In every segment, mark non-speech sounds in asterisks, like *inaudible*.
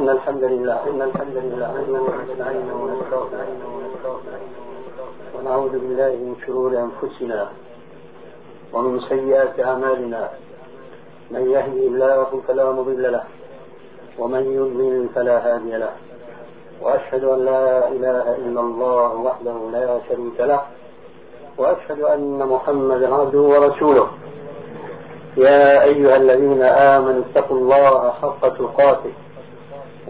إن الحمد لله إن الحمد لله نحمده ونستعينه ونستغفره ونعوذ بالله من شرور أنفسنا ومن سيئات أعمالنا من يهدي الله فلا مضل له ومن يضلل فلا هادي له وأشهد أن لا إله إلا الله وحده لا شريك له وأشهد أن محمدا عبده ورسوله يا أيها الذين آمنوا اتقوا الله حق تقاته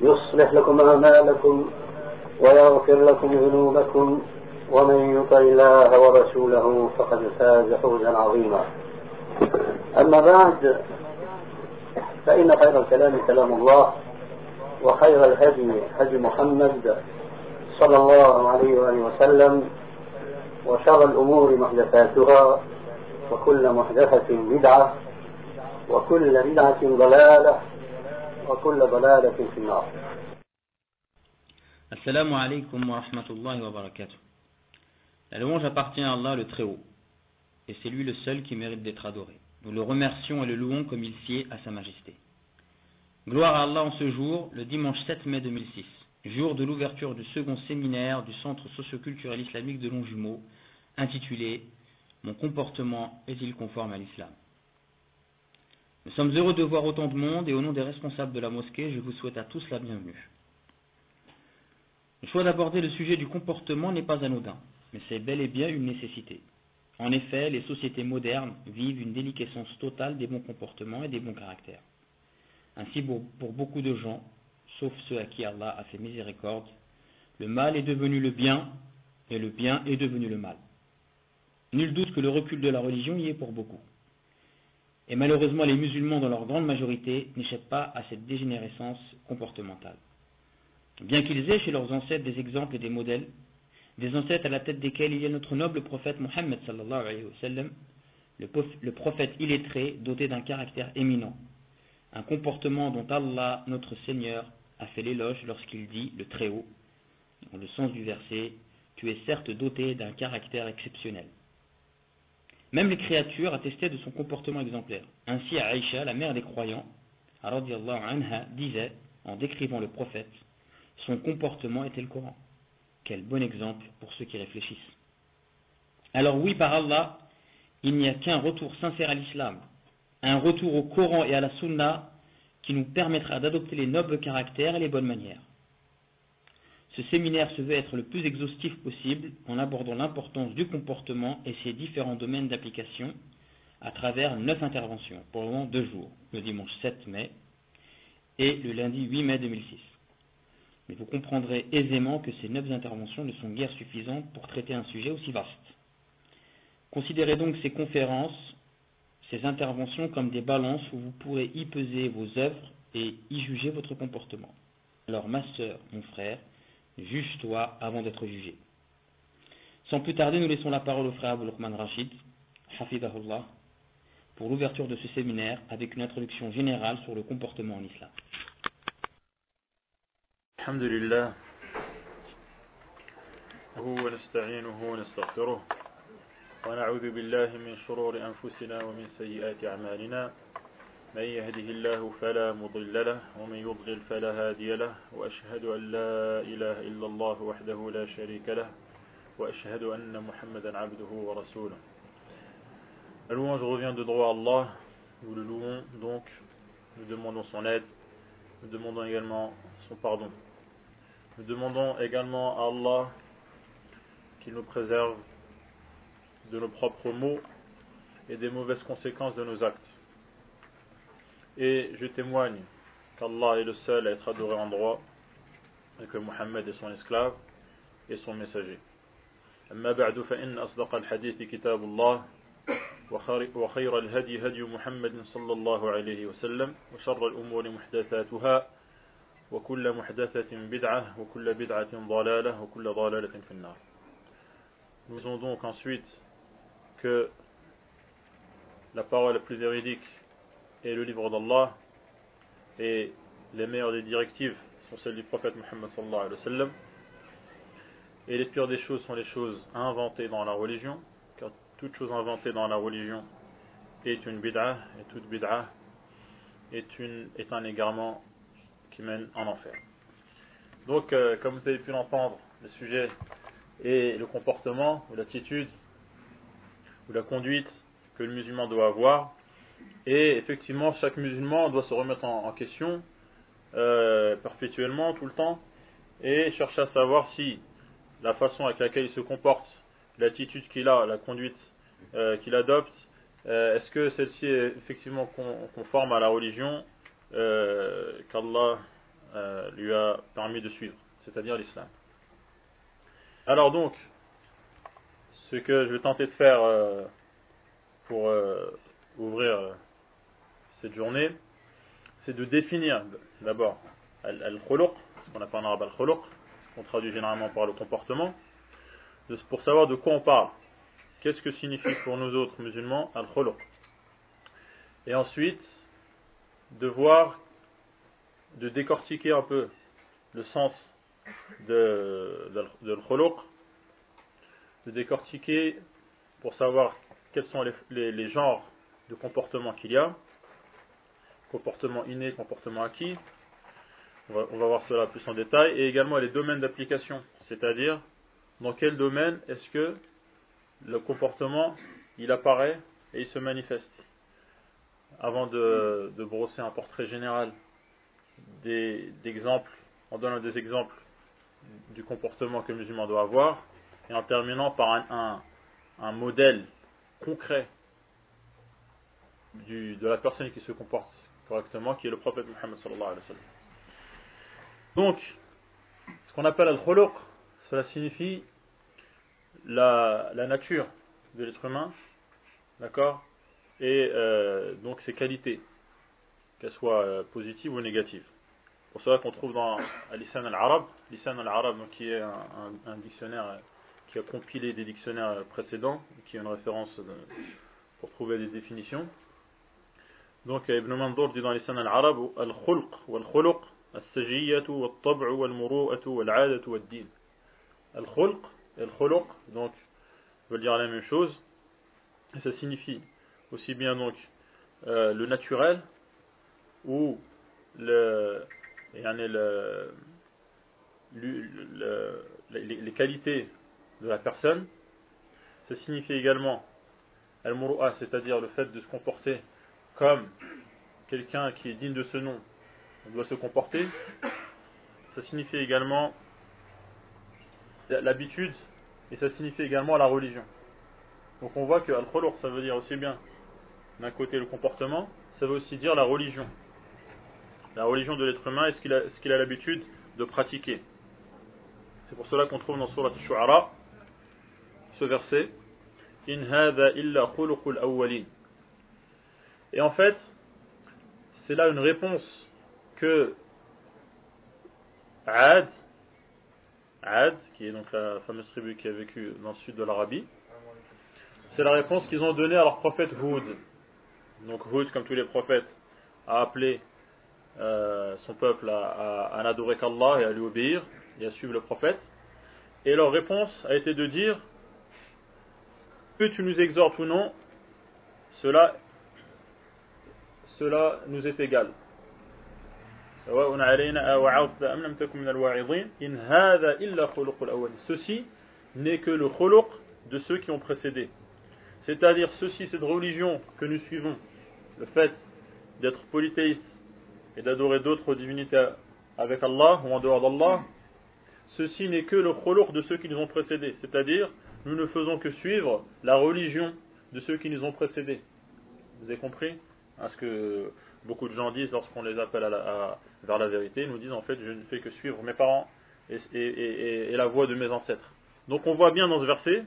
يصلح لكم أعمالكم ويغفر لكم ذنوبكم ومن يطع الله ورسوله فقد فاز فوزا عظيما. أما بعد فإن خير الكلام كلام الله وخير الهدي هدي محمد صلى الله عليه وآله وسلم وشر الأمور محدثاتها وكل محدثة بدعة وكل بدعة ضلالة وكل ضلالة في النار Assalamu alaikum wa rahmatullahi wa barakatuh. La louange appartient à Allah le Très-Haut, et c'est lui le seul qui mérite d'être adoré. Nous le remercions et le louons comme il sied à sa majesté. Gloire à Allah en ce jour, le dimanche 7 mai 2006, jour de l'ouverture du second séminaire du Centre socioculturel islamique de Longjumeau, intitulé Mon comportement est-il conforme à l'islam Nous sommes heureux de voir autant de monde et au nom des responsables de la mosquée, je vous souhaite à tous la bienvenue. Le choix d'aborder le sujet du comportement n'est pas anodin, mais c'est bel et bien une nécessité. En effet, les sociétés modernes vivent une déliquescence totale des bons comportements et des bons caractères. Ainsi, pour, beaucoup de gens, sauf ceux à qui Allah a fait miséricorde, le mal est devenu le bien et le bien est devenu le mal. Nul doute que le recul de la religion y est pour beaucoup. Et malheureusement, les musulmans, dans leur grande majorité, n'échappent pas à cette dégénérescence comportementale. Bien qu'ils aient chez leurs ancêtres des exemples et des modèles, des ancêtres à la tête desquels il y a notre noble prophète Mohammed sallallahu le prophète illettré doté d'un caractère éminent, un comportement dont Allah, notre Seigneur, a fait l'éloge lorsqu'il dit, le Très-Haut, dans le sens du verset, tu es certes doté d'un caractère exceptionnel. Même les créatures attestaient de son comportement exemplaire. Ainsi, Aïcha, la mère des croyants, anha, disait, en décrivant le prophète, son comportement était le Coran. Quel bon exemple pour ceux qui réfléchissent. Alors oui, par Allah, il n'y a qu'un retour sincère à l'islam, un retour au Coran et à la Sunna qui nous permettra d'adopter les nobles caractères et les bonnes manières. Ce séminaire se veut être le plus exhaustif possible en abordant l'importance du comportement et ses différents domaines d'application à travers neuf interventions pendant deux jours, le dimanche 7 mai et le lundi 8 mai 2006. Mais vous comprendrez aisément que ces neuf interventions ne sont guère suffisantes pour traiter un sujet aussi vaste. Considérez donc ces conférences, ces interventions comme des balances où vous pourrez y peser vos œuvres et y juger votre comportement. Alors ma sœur, mon frère, juge-toi avant d'être jugé. Sans plus tarder, nous laissons la parole au frère Abou Luqman Rachid, Hafidahullah, pour l'ouverture de ce séminaire avec une introduction générale sur le comportement en islam. الحمد لله هو ونستعينه ونستغفره ونعوذ بالله من شرور أنفسنا ومن سيئات أعمالنا من يهده الله فلا مضل له ومن يضلل فلا هادي له وأشهد أن لا إله إلا الله وحده لا شريك له وأشهد أن محمدا عبده ورسوله La louange revient de droit à Allah, nous le louons donc, nous demandons son aide, nous demandons également son pardon. Nous demandons également à Allah qu'il nous préserve de nos propres mots et des mauvaises conséquences de nos actes. Et je témoigne qu'Allah est le seul à être adoré en droit et que Mohammed est son esclave et son messager. أما بعد فإن أصدق الحديث كتاب الله وخير الهدي هدي محمد صلى الله عليه وسلم وشر الأمور محدثاتها وكل محدثة بدعة وكل بدعة ضلالة وكل ضلالة في النار Nous avons donc ensuite que la parole la plus véridique est le livre d'Allah et les meilleures des directives sont celles du prophète Muhammad sallallahu alayhi wa sallam et les pires des choses sont les choses inventées dans la religion car toute chose inventée dans la religion est une bid'a et toute bid'a est, est un égarement qui mène en enfer. Donc, euh, comme vous avez pu l'entendre, le sujet est le comportement ou l'attitude ou la conduite que le musulman doit avoir. Et effectivement, chaque musulman doit se remettre en, question euh, perpétuellement, tout le temps, et chercher à savoir si la façon avec laquelle il se comporte, l'attitude qu'il a, la conduite euh, qu'il adopte, est-ce que celle-ci est effectivement conforme à la religion euh, qu'Allah euh, lui a permis de suivre, c'est-à-dire l'islam. Alors donc, ce que je vais tenter de faire euh, pour ouvrir cette journée, c'est de définir d'abord al-khuluq, ce qu'on appelle en arabe al-khuluq, qu'on traduit généralement par le comportement, pour savoir de quoi on parle. Qu'est-ce que signifie pour nous autres musulmans al-khuluq? Et ensuite, de voir, de décortiquer un peu le sens de, de, l'khuluq, de décortiquer pour savoir quels sont les, genres de comportement qu'il y a, comportement inné, comportement acquis, on va, voir cela plus en détail, et également les domaines d'application, c'est-à-dire dans quel domaine est-ce que le comportement il apparaît et il se manifeste. Avant de, brosser un portrait général d'exemples, en donnant des exemples du comportement que le musulman doit avoir, et en terminant par un, un, modèle concret de la personne qui se comporte correctement, qui est le prophète Muhammad sallallahu alayhi wa sallam. Donc, ce qu'on appelle al-khuluq, cela signifie la, la nature de l'être humain, d'accord? Et euh, donc ses qualités, qu'elles soient euh, positives ou négatives. Pour cela qu'on trouve dans Lisan al-Arab, Lisan al-Arab qui est un, dictionnaire euh, qui a compilé des dictionnaires précédents, qui est une référence pour trouver des définitions. Donc Ibn Mandour dit dans les scènes arabes Al-Khulq wal-Khuluq, Al-Sajiyatu wal-Tab'u wal-Muru'atu wal-Adatu wal-Din. Al-Khulq et Al-Khuluq, donc, veulent dire la même chose. Ça signifie aussi bien donc euh, le naturel ou le, le les, les, qualités de la personne. Ça signifie également Al-Muru'a, c'est-à-dire le fait de se comporter comme quelqu'un qui est digne de ce nom doit se comporter. Ça signifie également l'habitude et ça signifie également la religion. Donc on voit que al-khuluq ça veut dire aussi bien d'un côté le comportement, ça veut aussi dire la religion. La religion de l'être humain est ce qu'il a, l'habitude de pratiquer. C'est pour cela qu'on trouve dans Surat Shu'ara ce verset In illa khuluqul awwalin. Et en fait, c'est là une réponse que Ad, Ad, qui est donc la fameuse tribu qui a vécu dans le sud de l'Arabie, c'est la réponse qu'ils ont donnée à leur prophète Houd. Donc Hud, comme tous les prophètes, a appelé euh, son peuple à, n'adorer qu'Allah et à lui obéir et à suivre le prophète. Et leur réponse a été de dire que tu nous exhortes ou non, cela, cela nous est égal. Ceci n'est que le khuluq de ceux qui ont précédé. C'est-à-dire, ceci, cette religion que nous suivons, le fait d'être polythéiste et d'adorer d'autres divinités avec Allah ou en dehors d'Allah, ceci n'est que le kholour de ceux qui nous ont précédés. C'est-à-dire, nous ne faisons que suivre la religion de ceux qui nous ont précédés. Vous avez compris? Ce que beaucoup de gens disent lorsqu'on les appelle à vers la vérité, ils nous disent en fait, je ne fais que suivre mes parents et, et la voie de mes ancêtres. Donc on voit bien dans ce verset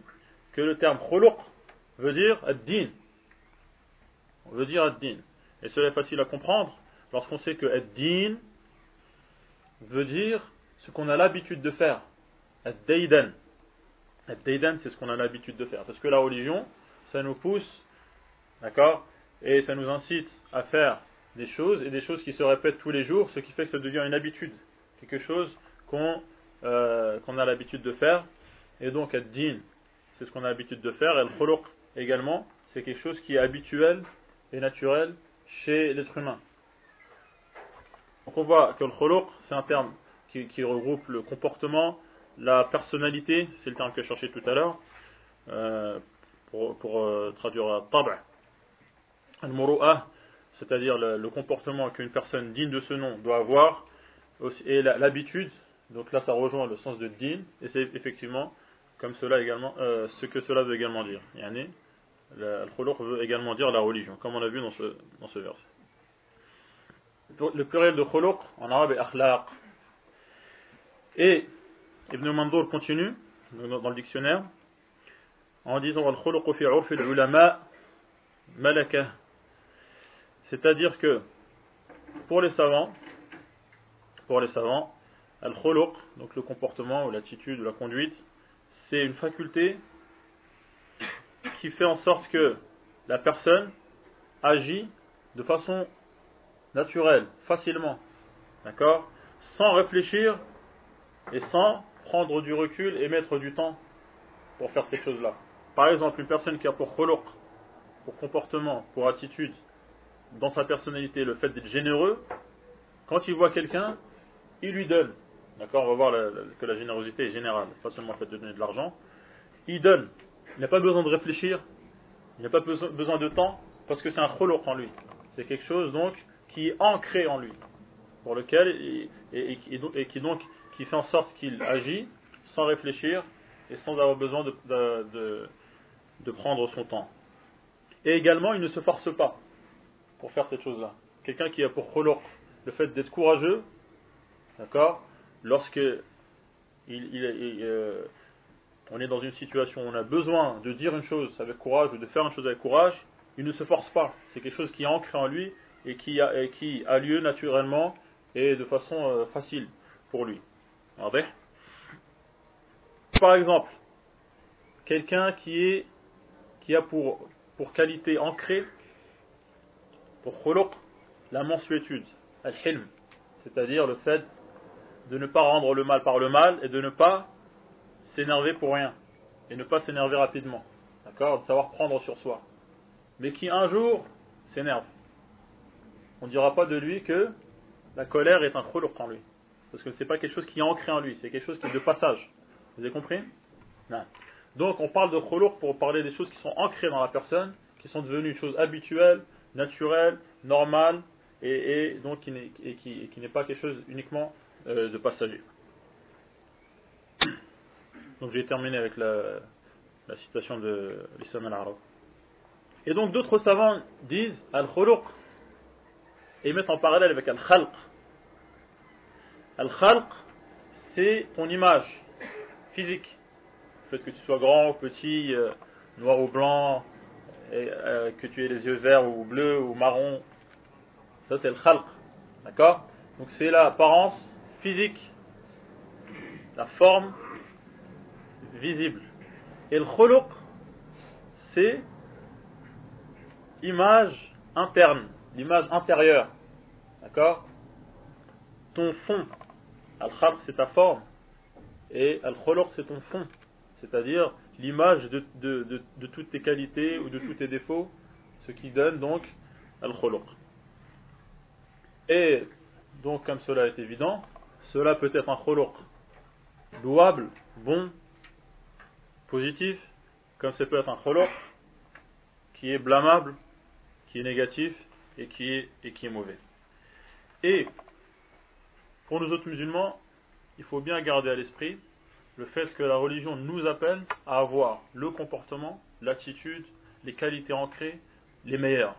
que le terme khuluq veut dire ad-din. Veut dire ad-din. Et cela est facile à comprendre lorsqu'on sait que ad-din veut dire ce qu'on a l'habitude de faire. Ad-daydan. Ad-daydan, c'est ce qu'on a l'habitude de faire. Parce que la religion, ça nous pousse, d'accord Et ça nous incite à faire des choses, et des choses qui se répètent tous les jours, ce qui fait que ça devient une habitude. Quelque chose qu'on euh, a l'habitude de faire. Et donc, ad-din, c'est ce qu'on a l'habitude de faire. Et le khuluq également, c'est quelque chose qui est habituel et naturel chez l'être humain. Donc on voit que le khuluq, c'est un terme qui, qui, regroupe le comportement, la personnalité, c'est le terme que je cherchais tout à l'heure, euh, pour, pour euh, traduire tab' al-muru'ah, c'est-à-dire le, comportement qu'une personne digne de ce nom doit avoir, et l'habitude, donc là ça rejoint le sens de din, et c'est effectivement comme cela également, euh, ce que cela veut également dire. Yani, le khuluq veut également dire la religion, comme on a vu dans ce, dans ce verset. Le pluriel de khuluq en arabe est akhlaq. Et Ibn Mandour continue dans le dictionnaire en disant al khuluq fi urf al ulama malaka. C'est-à-dire que pour les savants, pour les savants, al donc le comportement ou l'attitude ou la conduite, c'est une faculté qui fait en sorte que la personne agit de façon naturelle, facilement, d'accord, sans réfléchir et sans prendre du recul et mettre du temps pour faire ces choses-là. Par exemple, une personne qui a pour khuluq, pour comportement, pour attitude, dans sa personnalité, le fait d'être généreux, quand il voit quelqu'un, il lui donne. D'accord On va voir que la générosité est générale, pas seulement le fait de donner de l'argent. Il donne. Il n'a pas besoin de réfléchir, il n'a pas besoin de temps, parce que c'est un khuluq en lui. C'est quelque chose donc qui est ancré en lui, pour lequel et, qui donc qui fait en sorte qu'il agit sans réfléchir et sans avoir besoin de, prendre son temps. Et également, il ne se force pas pour faire cette chose-là. Quelqu'un qui a pour khuluq le fait d'être courageux, d'accord, lorsque il, euh, on est dans une situation où on a besoin de dire une chose avec courage ou de faire une chose avec courage, il ne se force pas. C'est quelque chose qui est ancré en lui et qui a, qui a lieu naturellement et de façon euh, facile pour lui. Par exemple, quelqu'un qui est qui a pour, pour qualité ancrée, pour khuluq, la mensuétude, al-hilm, c'est-à-dire le fait de ne pas rendre le mal par le mal et de ne pas s'énerver pour rien et ne pas s'énerver rapidement. D'accord De savoir prendre sur soi. Mais qui un jour s'énerve. On ne dira pas de lui que la colère est un khuluq en lui. Parce que ce n'est pas quelque chose qui est ancré en lui, c'est quelque chose qui est de passage. Vous avez compris? Non. Donc on parle de khuluq pour parler des choses qui sont ancrées dans la personne, qui sont devenues une chose habituelle, naturelle, normale, et, donc qui n'est pas quelque chose uniquement euh, de passager. Donc j'ai terminé avec la, citation de l'islam al-arab. Et donc d'autres savants disent al-khuluq et mettent en parallèle avec al-khalq. Al-khalq, c'est ton image physique. Le fait que tu sois grand ou petit, euh, noir ou blanc, et, euh, que tu aies les yeux verts ou bleus ou marron. Ça c'est le khalq. D'accord? Donc c'est l'apparence physique, la forme visible. Et le khuluq, c'est image interne, l'image intérieure. D'accord? Ton fond. Al-khalq, c'est ta forme. Et al-khuluq, c'est ton fond. C'est-à-dire l'image de, toutes tes qualités ou de tous tes défauts, ce qui donne donc al-khuluq. Et donc, comme cela est évident, cela peut être un khuluq louable, bon, positif, comme ça peut être un khuluq qui est blâmable, qui est négatif et qui est mauvais. Et pour nous autres musulmans, il faut bien garder à l'esprit le fait que la religion nous appelle à avoir le comportement, l'attitude, les qualités ancrées, les meilleures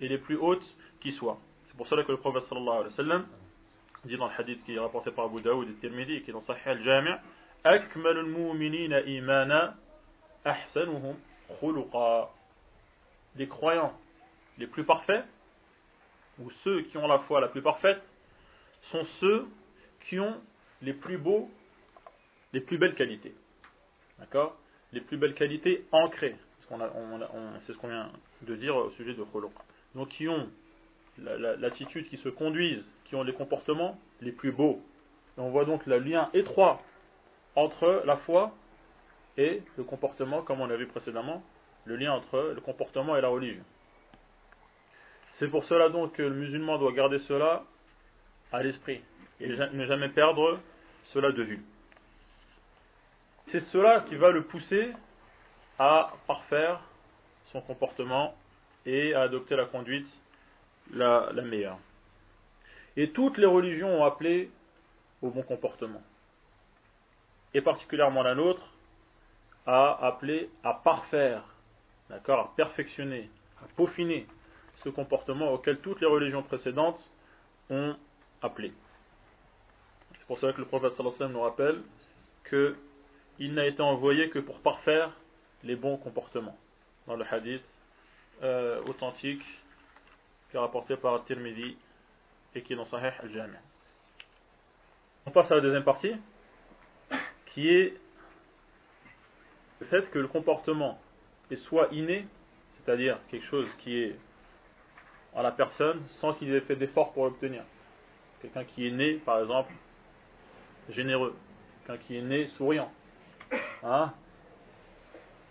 et les plus hautes qui soient. C'est pour cela que le prophète sallallahu alayhi wa sallam dit dans le hadith qui est rapporté par Abu Daoud et Tirmidhi, qui est dans Sahih al-Jami' أكمل المؤمنين إيمانا أحسنهم خلقا Les croyants les plus parfaits, ou ceux qui ont la foi la plus parfaite, sont ceux qui ont les plus beaux, les plus belles qualités. D'accord? Les plus belles qualités ancrées. C'est ce qu'on vient de dire au sujet de khuluq. Donc qui ont l'attitude, qui se conduisent, qui ont les comportements les plus beaux. on voit donc le lien étroit entre la foi et le comportement, comme on l'a vu précédemment, le lien entre le comportement et la religion. C'est pour cela donc que le musulman doit garder cela à l'esprit et ne jamais perdre cela de vue. C'est cela qui va le pousser à parfaire son comportement et à adopter la conduite la, meilleure. Et toutes les religions ont appelé au bon comportement. Et particulièrement la nôtre a appelé à parfaire, d'accord, à perfectionner, à peaufiner ce comportement auquel toutes les religions précédentes ont appelé. C'est pour cela que le prophète sallallahu nous rappelle qu'il n'a été envoyé que pour parfaire les bons comportements. Dans le hadith euh, authentique qui est rapporté par Tirmidhi et qui est dans Sahih al-Jami'. On passe à la deuxième partie qui est le fait que le comportement est soit inné, c'est-à-dire quelque chose qui est à la personne sans qu'il ait fait d'effort pour l'obtenir. Quelqu'un qui est né, par exemple, généreux, quelqu'un qui est né souriant. Hein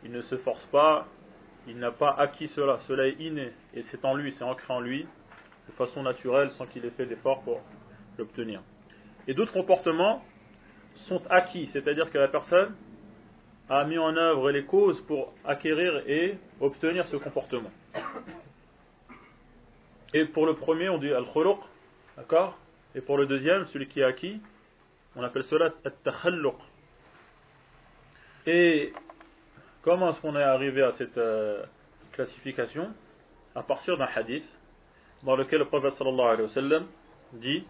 il ne se force pas, il n'a pas acquis cela, cela est inné, et c'est en lui, c'est ancré en lui, de façon naturelle, sans qu'il ait fait d'effort pour l'obtenir. Et d'autres comportements sont acquis, c'est-à-dire que la personne a mis en œuvre les causes pour acquérir et obtenir ce comportement. Et pour le premier, on dit al-khuluq, d'accord? Et pour le deuxième, celui qui est acquis, on appelle cela at-takhalluq. Et comment est-ce qu'on est arrivé à cette euh, classification? À partir d'un hadith dans lequel le prophète sallallahu dit,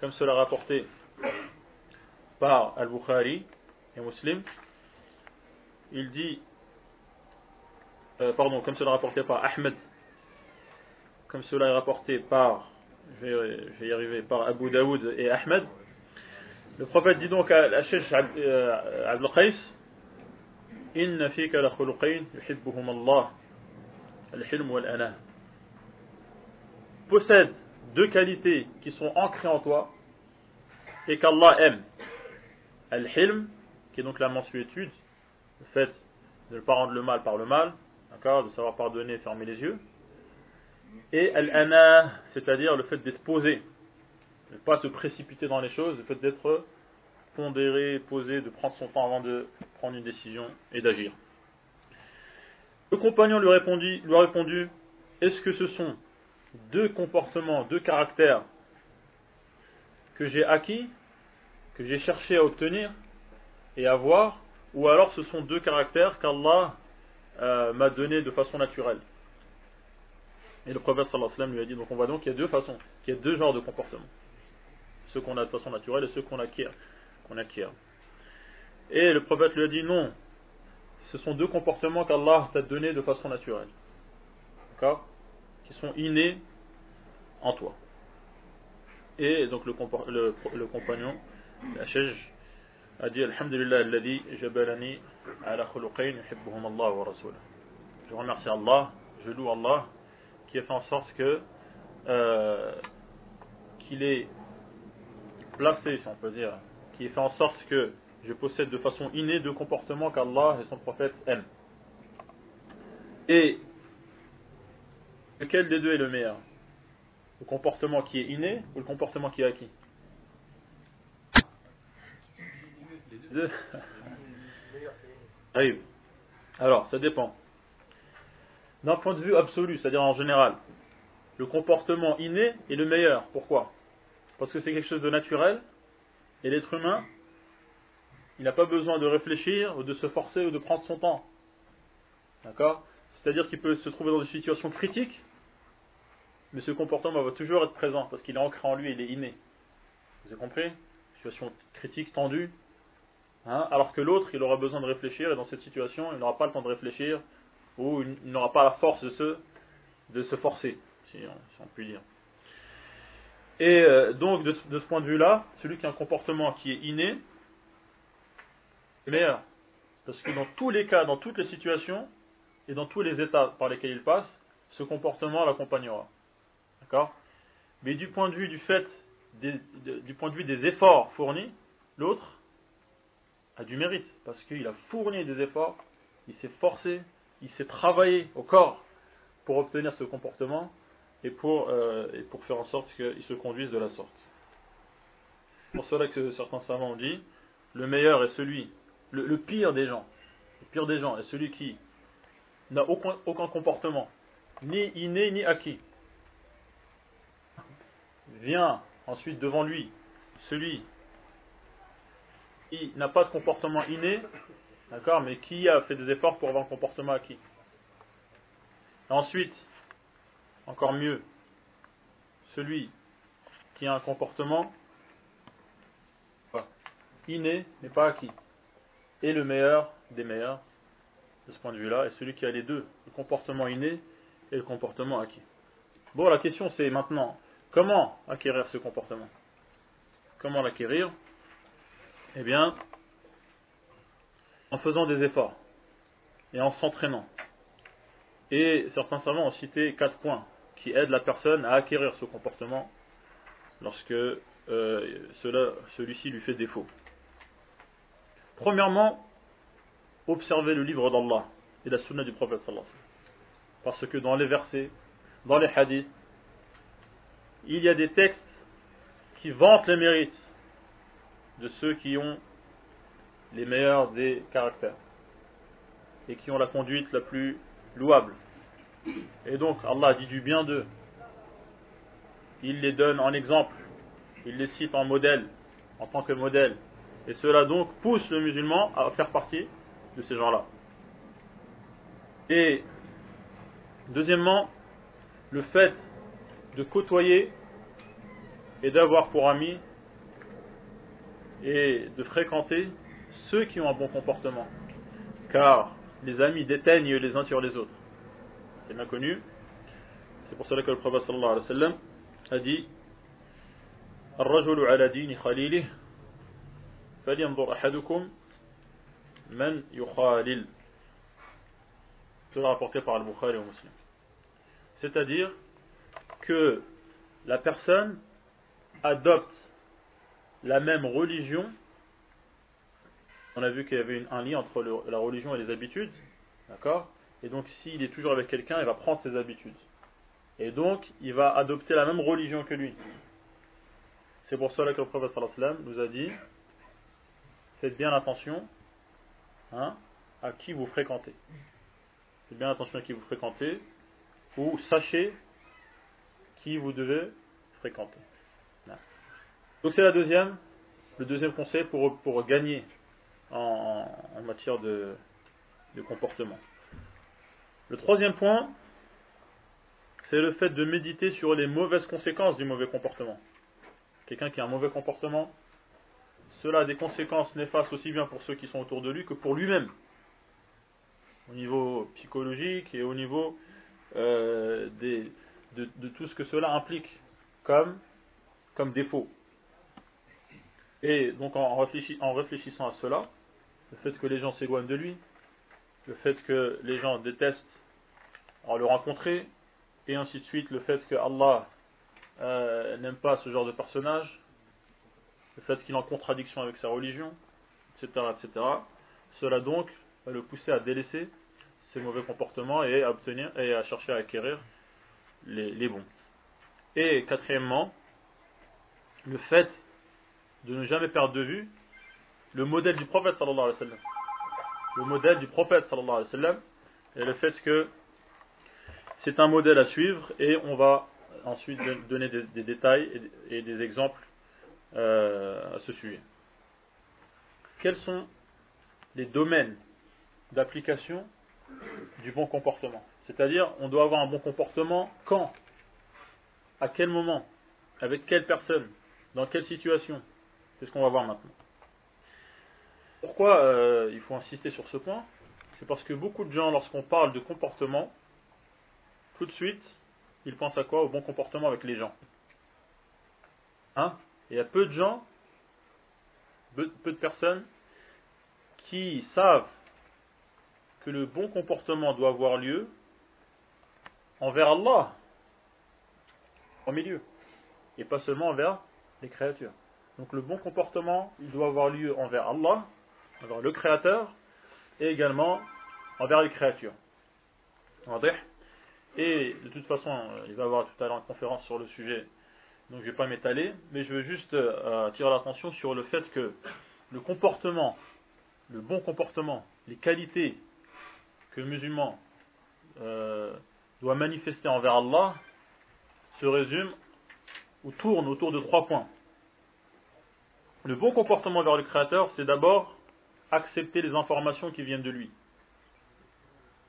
comme cela rapporté par Al-Bukhari et Muslim, il dit, euh, pardon, comme cela rapporté par Ahmed, comme cela est rapporté par, je vais, y arriver, par Abu Daoud et Ahmed, le prophète dit donc à la Cheikh euh, Abdel Qais, La khuluqayn yuhibbuhum Allah, al-hilm wal-ana. Possède deux qualités qui sont ancrées en toi et qu'Allah aime. Al-hilm, qui est donc la mensuétude, le fait de ne pas rendre le mal par le mal, d'accord, de savoir pardonner et fermer les yeux. Et al-ana, c'est-à-dire le fait d'être posé, ne pas se précipiter dans les choses, le fait d'être pondéré, posé, de prendre son temps avant de prendre une décision et d'agir. Le compagnon lui, répondit, a répondu Est-ce que ce sont deux comportements, deux caractères que j'ai acquis, que j'ai cherché à obtenir et à voir, ou alors ce sont deux caractères qu'Allah euh, m'a donné de façon naturelle? Et le prophète sallallahu alayhi wa lui a dit, donc on voit donc qu'il y a deux façons, qu'il y a deux genres de comportements. Ceux qu'on a de façon naturelle et ceux qu'on acquiert, qu'on acquiert. Et le prophète lui a dit, non, ce sont deux comportements qu'Allah t'a donné de façon naturelle. D'accord Qui sont innés en toi. Et donc le, compagnon, a dit Alhamdulillah alladhi jabalani ala khuluqayn Allah wa. Je remercie Allah, je loue Allah qui a fait en sorte que euh, qu'il ait placé, si on peut dire, qui fait en sorte que je possède de façon innée deux comportements qu'Allah et son prophète aiment. Et lequel des deux est le meilleur? Le comportement qui est inné ou le comportement qui est acquis? Deux. Alors, ça dépend. D'un point de vue absolu, c'est-à-dire en général, le comportement inné est le meilleur. Pourquoi? Parce que c'est quelque chose de naturel et l'être humain, il n'a pas besoin de réfléchir ou de se forcer ou de prendre son temps. D'accord? C'est-à-dire qu'il peut se trouver dans une situation critique, mais ce comportement va toujours être présent parce qu'il est ancré en lui, il est inné. Vous avez compris? Situation critique, tendue, Hein, alors que l'autre, il aura besoin de réfléchir, et dans cette situation, il n'aura pas le temps de réfléchir, ou il n'aura pas la force de se, de se forcer, si on, peut dire. Et euh, donc, de, ce point de vue-là, celui qui a un comportement qui est inné est meilleur. Parce que dans tous les cas, dans toutes les situations, et dans tous les états par lesquels il passe, ce comportement l'accompagnera. D'accord? Mais du point de vue du fait, du point de vue des efforts fournis, l'autre a du mérite. Parce qu'il a fourni des efforts, il s'est forcé, il s'est travaillé au corps pour obtenir ce comportement et pour, euh, et pour faire en sorte qu'il se conduise de la sorte. C'est pour cela que certains savants ont dit le meilleur est celui, le, pire des gens, le pire des gens est celui qui n'a aucun, aucun comportement, ni inné ni acquis. Vient ensuite devant lui celui qui n'a pas de comportement inné, d'accord, mais qui a fait des efforts pour avoir un comportement acquis. ensuite, encore mieux, celui qui a un comportement inné mais pas acquis. Et le meilleur des meilleurs, de ce point de vue-là, est celui qui a les deux, le comportement inné et le comportement acquis. Bon, la question c'est maintenant, comment acquérir ce comportement? Comment l'acquérir? Eh bien, en faisant des efforts et en s'entraînant. Et certains savants ont cité quatre points qui aide la personne à acquérir ce comportement lorsque euh, celui-ci lui fait défaut. Premièrement, observer le livre d'Allah et la sunna du prophète sallallahu Parce que dans les versets, dans les hadiths, il y a des textes qui vantent les mérites de ceux qui ont les meilleurs des caractères et qui ont la conduite la plus louable. Et donc Allah dit du bien d'eux. Il les donne en exemple. Il les cite en modèle, en tant que modèle. Et cela donc pousse le musulman à faire partie de ces gens-là. Et deuxièmement, le fait de côtoyer et d'avoir pour amis et de fréquenter ceux qui ont un bon comportement. Car les amis déteignent les uns sur les autres c'est bien connu. C'est pour cela que le prophète sallallahu alayhi wa sallam a dit الرجل على دين خليله فلينظر أحدكم من يخالل Cela rapporté par Al-Bukhari au Muslim. C'est-à-dire que la personne adopte la même religion. On a vu qu'il y avait un lien entre la religion et les habitudes. D'accord Et donc, s'il est toujours avec quelqu'un, il va prendre ses habitudes. Et donc, il va adopter la même religion que lui. C'est pour cela que le prophète nous a dit faites bien attention hein, à qui vous fréquentez. Faites bien attention à qui vous fréquentez, ou sachez qui vous devez fréquenter. Donc c'est la deuxième, le deuxième conseil pour, pour gagner en, matière de comportement. Le troisième point, c'est le fait de méditer sur les mauvaises conséquences du mauvais comportement. Quelqu'un qui a un mauvais comportement, cela a des conséquences néfastes aussi bien pour ceux qui sont autour de lui que pour lui-même. Au niveau psychologique et au niveau euh, de, tout ce que cela implique comme, comme défaut. Et donc en réfléchissant à cela, le fait que les gens s'éloignent de lui, le fait que les gens détestent le rencontrer, et ainsi de suite, le fait que Allah euh, n'aime pas ce genre de personnage, le fait qu'il est en contradiction avec sa religion, etc., etc. Cela donc va le pousser à délaisser ses mauvais comportements et à obtenir et à chercher à acquérir les, les bons. Et quatrièmement, le fait de ne jamais perdre de vue le modèle du prophète sallallahu alayhi wa sallam le modèle du prophète et le fait que c'est un modèle à suivre et on va ensuite donner des, détails et, des exemples euh, à ce sujet. Quels sont les domaines d'application du bon comportement? C'est-à-dire, on doit avoir un bon comportement quand? À quel moment? Avec quelle personne? Dans quelle situation? C'est ce qu'on va voir maintenant. Pourquoi euh, il faut insister sur ce point? C'est parce que beaucoup de gens, lorsqu'on parle de comportement, tout de suite, ils pensent à quoi? Au bon comportement avec les gens. Hein? Il y a peu de gens, peu, peu de personnes qui savent que le bon comportement doit avoir lieu envers Allah au milieu et pas seulement envers les créatures. Donc le bon comportement, il doit avoir lieu envers Allah, envers le Créateur, et également envers les créatures. Et de toute façon, il va y avoir tout à l'heure une conférence sur le sujet, donc je ne vais pas m'étaler, mais je veux juste euh, attirer l'attention sur le fait que le comportement, le bon comportement, les qualités que le musulman euh, doit manifester envers Allah se résument ou tournent autour de trois points. Le bon comportement vers le Créateur, c'est d'abord accepter les informations qui viennent de lui,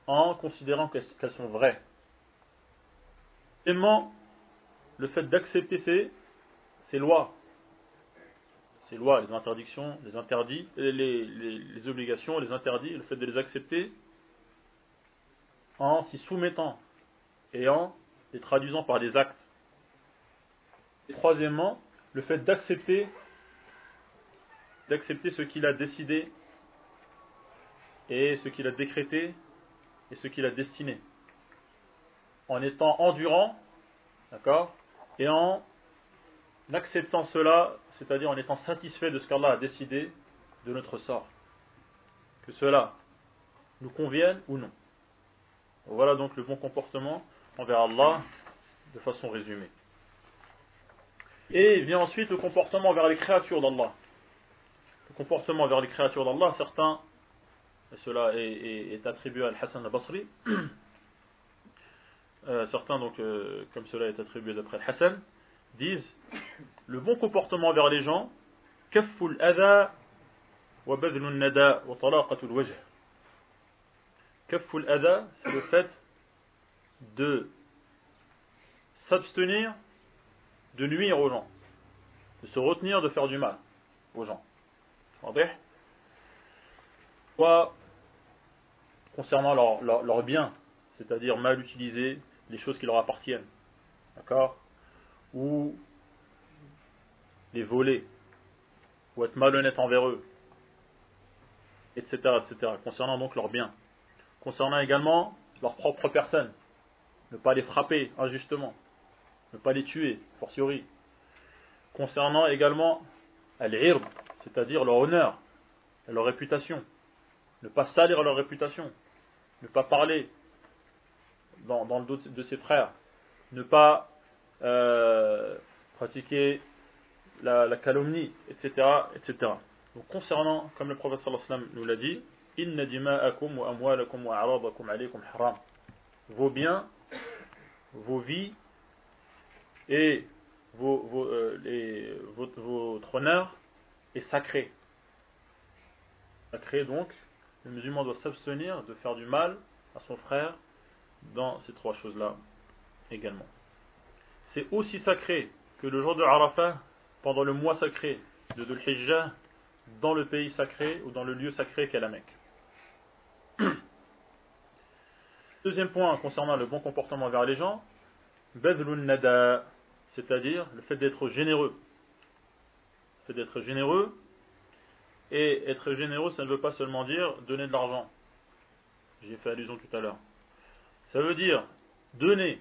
en considérant qu'elles sont vraies. Deuxièmement, le fait d'accepter ces, lois, ces lois, les interdictions, les interdits, les, obligations, les interdits, le fait de les accepter en s'y soumettant et en les traduisant par des actes. Troisièmement, le fait d'accepter d'accepter ce qu'il a décidé et ce qu'il a décrété et ce qu'il a destiné. En étant endurant, d'accord, et en acceptant cela, c'est-à-dire en étant satisfait de ce qu'Allah a décidé de notre sort. Que cela nous convienne ou non. Voilà donc le bon comportement envers Allah de façon résumée. Et vient ensuite le comportement envers les créatures d'Allah. Le comportement envers les créatures d'Allah, certains cela est, attribué à Al-Hassan al-Basri. *clears throat* Euh, certains, donc, euh, comme cela est attribué d'après Al-Hassan, disent le bon comportement vers les gens, kafful adha wa badlun nada wa talaqatul wajh. Kafful adha, c'est le fait de s'abstenir de nuire aux gens, de se retenir de faire du mal aux gens. Concernant leurs leur, biens, c'est-à-dire mal utiliser les choses qui leur appartiennent, d'accord? Ou les voler, ou être malhonnête envers eux, etc., etc., concernant donc leurs biens. Concernant également leur propre personne, ne pas les frapper injustement, ne pas les tuer, fortiori. Concernant également al c'est-à-dire leur honneur leur réputation, ne pas salir leur réputation, ne pas parler dans, le dos de ses frères, ne pas euh, pratiquer la, calomnie, etc., etc. Donc concernant, comme le prophète nous l'a dit. Vos biens, vos vies et euh, votre, votre honneur est sacré. Sacré donc, le musulman doit s'abstenir de faire du mal à son frère dans ces trois choses-là également. C'est aussi sacré que le jour de Arafat, pendant le mois sacré de Dhul Hijjah, dans le pays sacré ou dans le lieu sacré qu'est la Mecque. *clears throat* Deuxième point concernant le bon comportement vers les gens, Bedlun Nada, c'est-à-dire le fait d'être généreux. Le fait d'être généreux et être généreux, ça ne veut pas seulement dire donner de l'argent. J'ai fait allusion tout à l'heure. Ça veut dire donner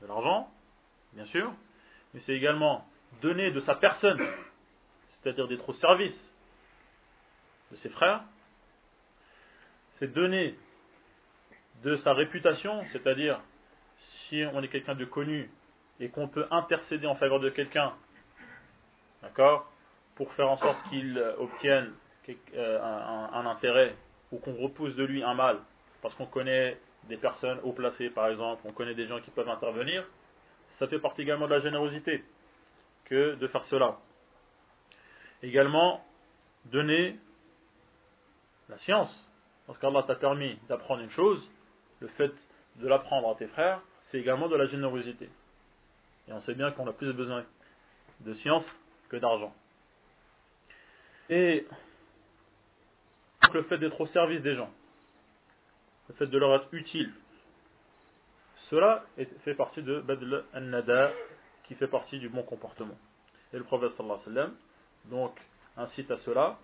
de l'argent, bien sûr, mais c'est également donner de sa personne, c'est-à-dire d'être au service de ses frères. C'est donner de sa réputation, c'est-à-dire si on est quelqu'un de connu et qu'on peut intercéder en faveur de quelqu'un, d'accord, pour faire en sorte qu'il euh, obtienne euh, un, intérêt ou qu'on repousse de lui un mal, parce qu'on connaît des personnes haut placées par exemple, on connaît des gens qui peuvent intervenir, ça fait partie également de la générosité que de faire cela. Également, donner la science. Lorsqu'Allah t'a permis d'apprendre une chose, le fait de l'apprendre à tes frères, c'est également de la générosité. Et on sait bien qu'on a plus besoin de science que d'argent. Et le fait d'être au service des gens, le fait de leur être utile, cela fait partie de Badl al-Nada, qui fait partie du bon comportement. Et le prophète sallallahu alayhi wa sallam, donc, incite à cela,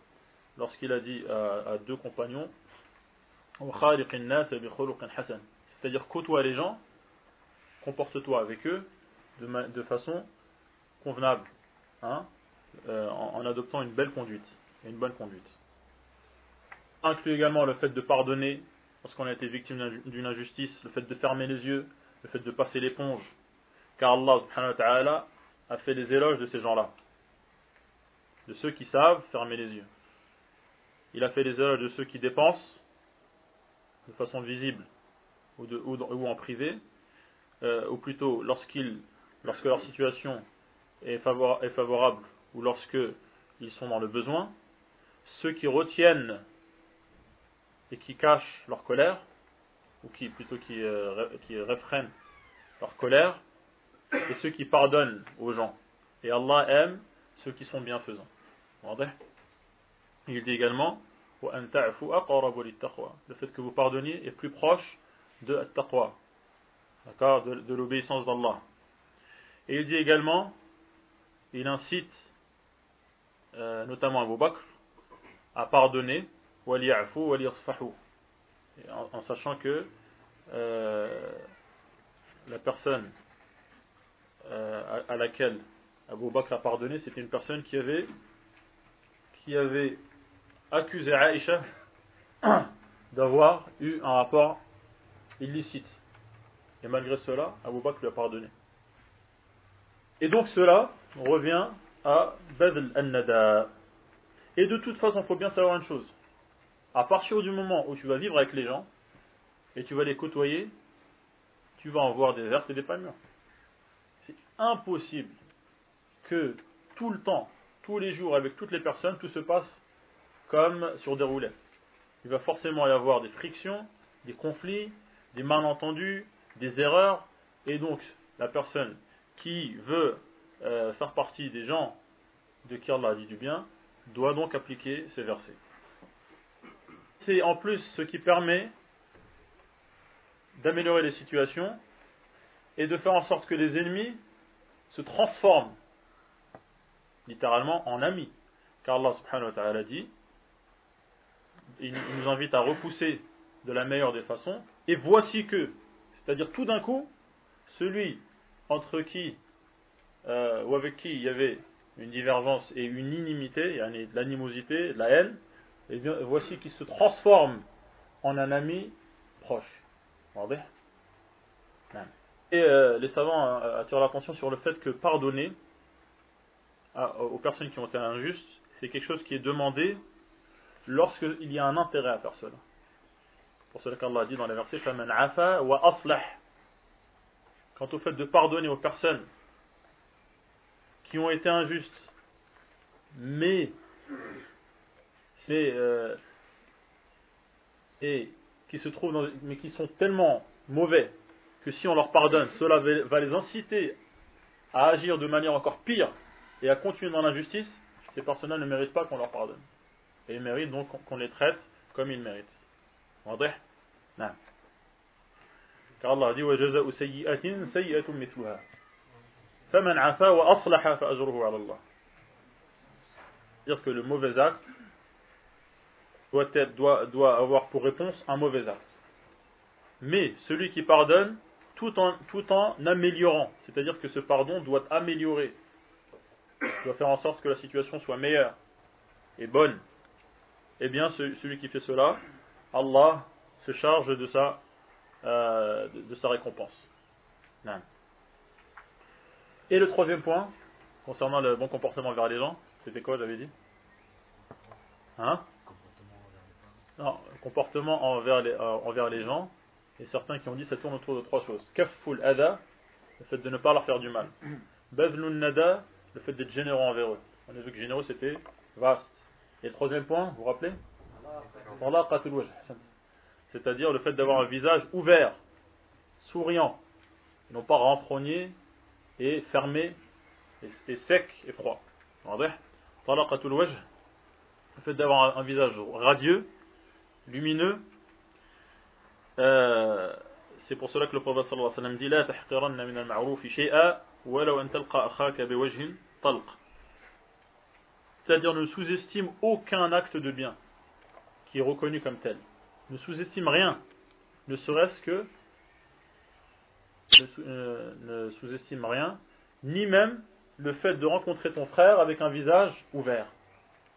lorsqu'il a dit à, deux compagnons, c'est-à-dire côtoie les gens, comporte-toi avec eux de, de façon convenable, hein, euh, en, adoptant une belle conduite une bonne conduite. Inclut également le fait de pardonner lorsqu'on a été victime d'une injustice, le fait de fermer les yeux, le fait de passer l'éponge, car Allah subhanahu wa ta'ala a fait les éloges de ces gens-là, de ceux qui savent fermer les yeux. Il a fait les éloges de ceux qui dépensent de façon visible ou, en privé, euh, ou plutôt lorsque leur situation est favorable ou lorsque ils sont dans le besoin, ceux qui retiennent et qui cachent leur colère, ou qui plutôt qui, euh, qui réfrènent leur colère, et ceux qui pardonnent aux gens. Et Allah aime ceux qui sont bienfaisants. Il dit également le fait que vous pardonniez est plus proche de taqwa, d'accord, de, de l'obéissance d'Allah. Et il dit également, il incite euh, notamment Abu Bakr à pardonner en, en sachant que euh, la personne euh, à, à, laquelle Abu Bakr a pardonné, c'était une personne qui avait qui avait accusé Aïcha *coughs* d'avoir eu un rapport illicite. Et malgré cela, Abu Bakr lui a pardonné. Et donc cela revient à Badl al-Nada. Et de toute façon, il faut bien savoir une chose. À partir du moment où tu vas vivre avec les gens, et tu vas les côtoyer, tu vas en voir des vertes et des pas mûres. C'est impossible que tout le temps, tous les jours, avec toutes les personnes, tout se passe comme sur des roulettes. Il va forcément y avoir des frictions, des conflits, des malentendus, des erreurs, et donc la personne qui veut euh, faire partie des gens de qui Allah a dit du bien, doit donc appliquer ces versets. C'est en plus ce qui permet d'améliorer les situations et de faire en sorte que les ennemis se transforment littéralement en amis. Car Allah subhanahu wa dit il nous invite à repousser de la meilleure des façons. Et voici que, c'est-à-dire tout d'un coup, celui entre qui euh, ou avec qui il y avait une divergence et une inimité, de l'animosité, de la haine, et eh bien, voici qu'il se transforme en un ami proche. Et euh, les savants euh, attirent l'attention sur le fait que pardonner aux personnes qui ont été injustes, c'est quelque chose qui est demandé lorsqu'il y a un intérêt à faire cela. Pour cela qu'Allah dit dans les versets Quant au fait de pardonner aux personnes qui ont été injustes. Mais c'est euh, et qui se trouvent dans, mais qui sont tellement mauvais que si on leur pardonne, cela va les inciter à agir de manière encore pire et à continuer dans l'injustice, ces personnes-là ne méritent pas qu'on leur pardonne. Et ils méritent donc qu'on les traite comme ils méritent. Car Allah dit فمن عفا وأصلح فأجره على الله. Dire que le mauvais acte doit, être, doit, doit avoir pour réponse un mauvais acte. Mais celui qui pardonne tout en, tout en améliorant, c'est-à-dire que ce pardon doit améliorer, doit faire en sorte que la situation soit meilleure et bonne eh bien celui qui fait cela, Allah se charge de sa, euh, de, de, sa récompense. Non. Et le troisième point, concernant le bon comportement envers les gens, c'était quoi j'avais dit? Hein? Non, comportement envers les, euh, envers les gens, et certains qui ont dit ça tourne autour de trois choses. Kaful ada, le fait de ne pas leur faire du mal. Bazlun nada, le fait d'être généreux envers eux. On a vu que généreux c'était vaste. Et le troisième point, vous vous rappelez? C'est-à-dire le fait d'avoir un visage ouvert, souriant, et non pas renfrogné et fermé et, sec et froid. Le fait d'avoir un, visage radieux, lumineux, euh, c'est pour cela que le prophète dit La tahqiranna min al-ma'rufi shay'a C'est-à-dire ne sous-estime aucun acte de bien qui est reconnu comme tel. Ne sous-estime rien, ne serait-ce que euh, ne sous-estime rien, ni même le fait de rencontrer ton frère avec un visage ouvert,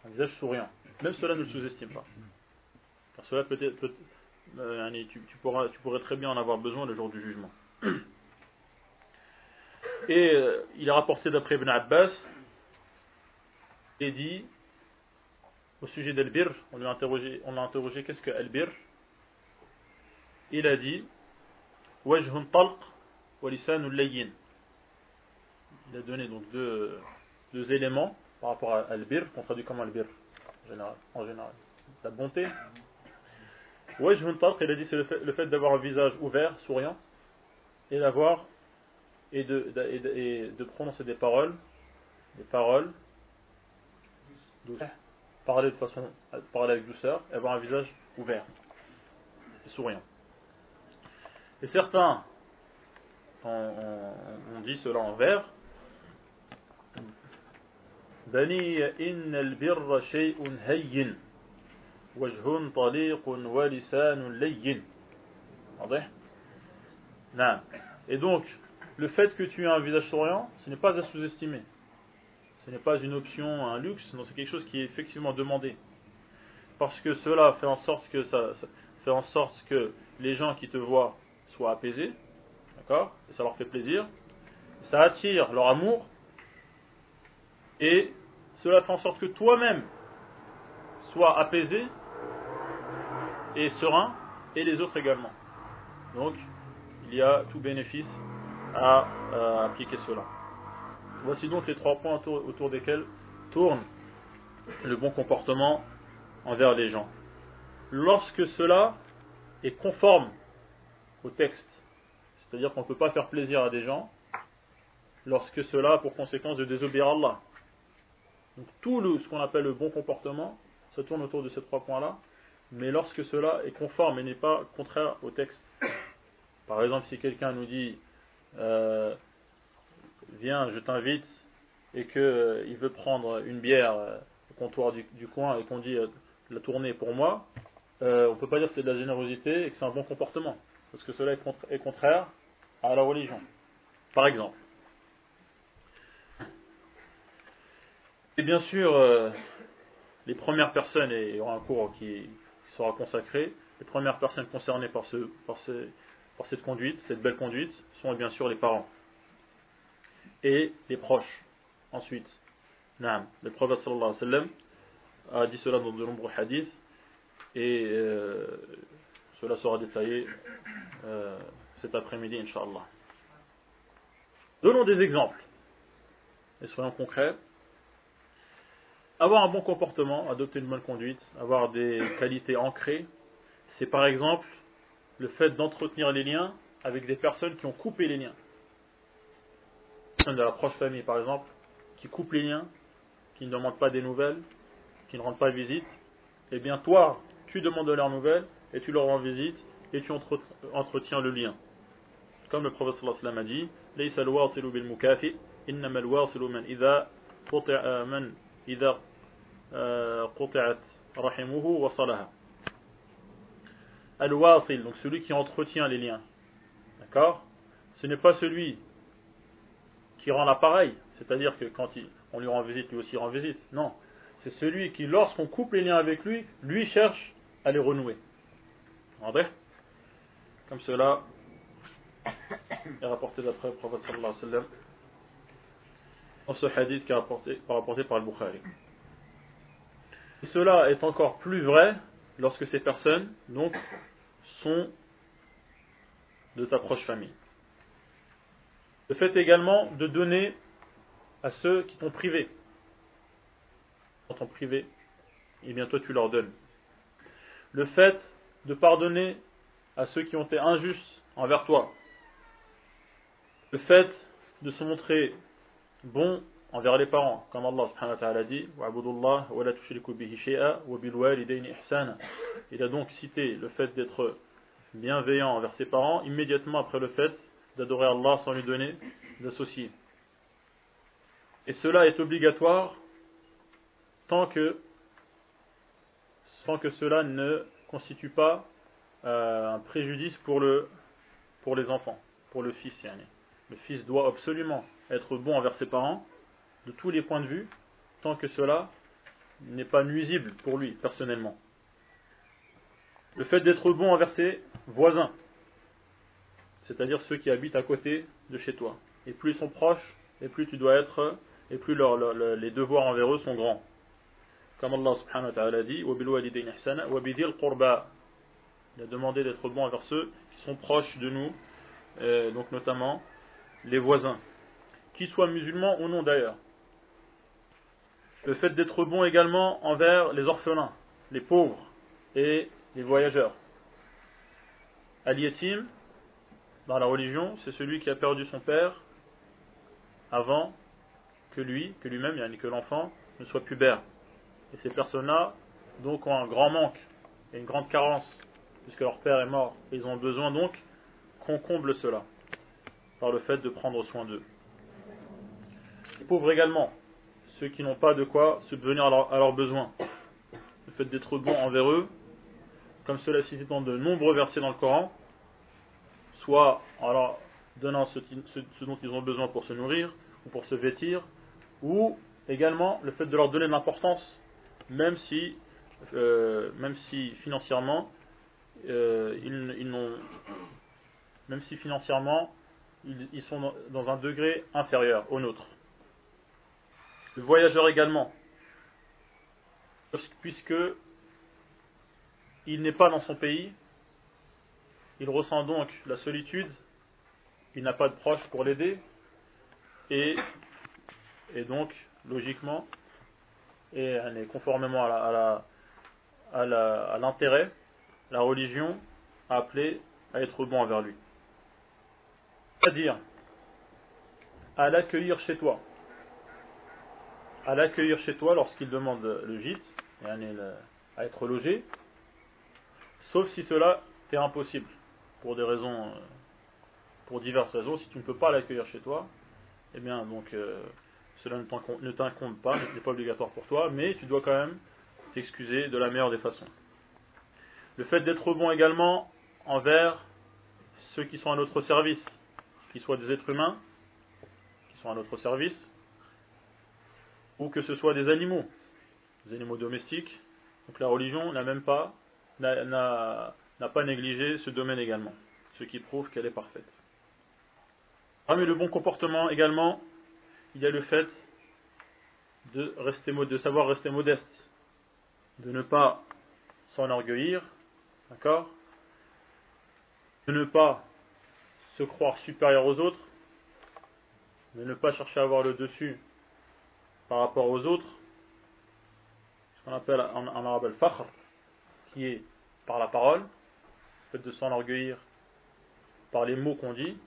un visage souriant. Même cela ne sous-estime pas. Car cela peut, euh, tu, pourras, tu pourrais très bien en avoir besoin le jour du jugement. *clears throat* Et euh, il est rapporté d'après Ibn Abbas, et dit, au sujet d'Al-Bir, on l'a interrogé, interrogé qu'est-ce que Al-Bir Il a dit, wa layyin. Il a donné donc deux, deux éléments par rapport à Al-Bir, qu'on traduit comme Al-Bir en général. La bonté. Wajhun talq, il a dit c'est le fait, fait d'avoir un visage ouvert, souriant, et d'avoir et de, et de, prononcer des paroles, des paroles parler de façon, parler avec douceur, et avoir un visage ouvert et souriant. Et certains on, dit cela en vers. بني إن البر شيء هين وجه طليق ولسان لين واضح نعم et donc le fait que tu aies un visage souriant, ce n'est pas à sous-estimer. Ce n'est pas une option, un luxe, non, c'est quelque chose qui est effectivement demandé. Parce que cela fait en sorte que ça, fait en sorte que les gens qui te voient soient apaisés, Et ça leur fait plaisir. Ça attire leur amour. Et cela fait en sorte que toi-même sois apaisé et serein, et les autres également. Donc, il y a tout bénéfice à euh, appliquer cela. Voici donc les trois points autour, desquels tourne le bon comportement envers les gens. Lorsque cela est conforme au texte, c'est-à-dire qu'on ne peut pas faire plaisir à des gens, lorsque cela a pour conséquence de désobéir à Allah. Donc tout ce qu'on appelle le bon comportement, ça tourne autour de ces trois points-là, mais lorsque cela est conforme et n'est pas contraire au texte. Par exemple, si quelqu'un nous dit euh, viens, je t'invite, et qu'il euh, veut prendre une bière euh, au comptoir du, coin et qu'on dit la tournée pour moi, on ne peut pas dire que c'est de la générosité et que c'est un bon comportement, parce que cela est, contraire à la religion. Par exemple. Et bien sûr, les premières personnes, et il y aura un cours qui sera consacré, les premières personnes concernées par, ce, par, ce, cette conduite, cette belle conduite, sont bien sûr les parents et les proches. Ensuite, le prophète sallallahu alayhi wa sallam a dit cela dans de nombreux hadiths et euh, cela sera détaillé euh, cet après-midi, Inch'Allah. Donnons des exemples et soyons concrets. Avoir un bon comportement, adopter une bonne conduite, avoir des qualités ancrées, c'est par exemple le fait d'entretenir les liens avec des personnes qui ont coupé les liens. Personne de la proche famille, par exemple, qui coupe les liens, qui ne demandent pas des nouvelles, qui ne rendent pas visite, eh bien toi, tu demandes leurs nouvelles et tu leur rends visite et tu entretiens le lien. Comme le prophète sallallahu alayhi wa sallam a dit, ليس الواصل بالمكافئ إنما الواصل من إذا قطع من إذا قطعت رحمه وصلها Al-Wasil, donc celui qui entretient les liens. D'accord Ce n'est pas celui qui rend l'appareil, c'est-à-dire que quand on lui rend visite, lui aussi rend visite. Non. C'est celui qui, lorsqu'on coupe les liens avec lui, lui cherche à les renouer. André Comme cela est *coughs* rapporté d'après le prophète sallallahu alayhi wa ce hadith qui est rapporté, par le Bukhari. Et cela est encore plus vrai lorsque ces personnes, donc, sont de ta proche famille. Le fait également de donner à ceux qui t'ont privé. Quand t'ont privé, et bien toi tu leur donnes. Le fait de pardonner à ceux qui ont été injustes envers toi. Le fait de se montrer bon envers les parents, comme Allah subhanahu wa ta'ala dit, Il a donc cité le fait d'être bienveillant envers ses parents immédiatement après le fait d'adorer Allah sans lui donner d'associés. Et cela est obligatoire tant que, que cela ne constitue pas euh, un préjudice pour, le, pour les enfants, pour le fils. Le fils doit absolument être bon envers ses parents, de tous les points de vue, tant que cela n'est pas nuisible pour lui personnellement. Le fait d'être bon envers ses voisins, c'est-à-dire ceux qui habitent à côté de chez toi. Et plus ils sont proches, et plus tu dois être, et plus les devoirs envers eux sont grands. Comme Allah subhanahu dit, il a demandé d'être bon envers ceux qui sont proches de nous, euh, donc notamment les voisins, qu'ils soient musulmans ou non d'ailleurs. Le fait d'être bon également envers les orphelins, les pauvres et les voyageurs. Al-Yatim, dans la religion, c'est celui qui a perdu son père avant que lui, que lui-même, que l'enfant ne soit pubère. Et ces personnes-là, donc, ont un grand manque et une grande carence, puisque leur père est mort. Ils ont besoin donc qu'on comble cela, par le fait de prendre soin d'eux. Les pauvres également, ceux qui n'ont pas de quoi subvenir à, leurs besoins. Le fait d'être bon envers eux, comme cela cité dans de nombreux versets dans le Coran, soit en leur donnant ce, dont ils ont besoin pour se nourrir ou pour se vêtir, ou également le fait de leur donner l'importance, même si, euh, même si financièrement, euh, ils, n'ont, même si financièrement, ils sont dans un degré inférieur au nôtre. Le voyageur également, puisque il n'est pas dans son pays, il ressent donc la solitude, il n'a pas de proche pour l'aider, et, et, donc, logiquement, et conformément à l'intérêt, la, la religion a appelé à être bon envers lui. C'est-à-dire, à l'accueillir chez toi à l'accueillir chez toi lorsqu'il demande le gîte, à être logé, sauf si cela est impossible, pour des raisons, euh, pour diverses raisons. Si tu ne peux pas l'accueillir chez toi, eh bien donc euh, cela ne t'incombe pas, ce n'est pas obligatoire pour toi, mais tu dois quand même t'excuser de la meilleure des façons. Le fait d'être bon également envers ceux qui sont à notre service, qu'ils soient des êtres humains, qui sont à notre service, ou que ce soit des animaux, des animaux domestiques. Donc la religion n'a même pas, n'a pas négligé ce domaine également, ce qui prouve qu'elle est parfaite. Parmi le bon comportement également, il y a le fait de, rester, de savoir rester modeste, de ne pas s'enorgueillir, d'accord? De ne pas se croire supérieur aux autres, de ne pas chercher à avoir le dessus par rapport aux autres, ce qu'on appelle en, arabe al-fakhr, qui est par la parole, le fait de s'enorgueillir par les mots qu'on dit,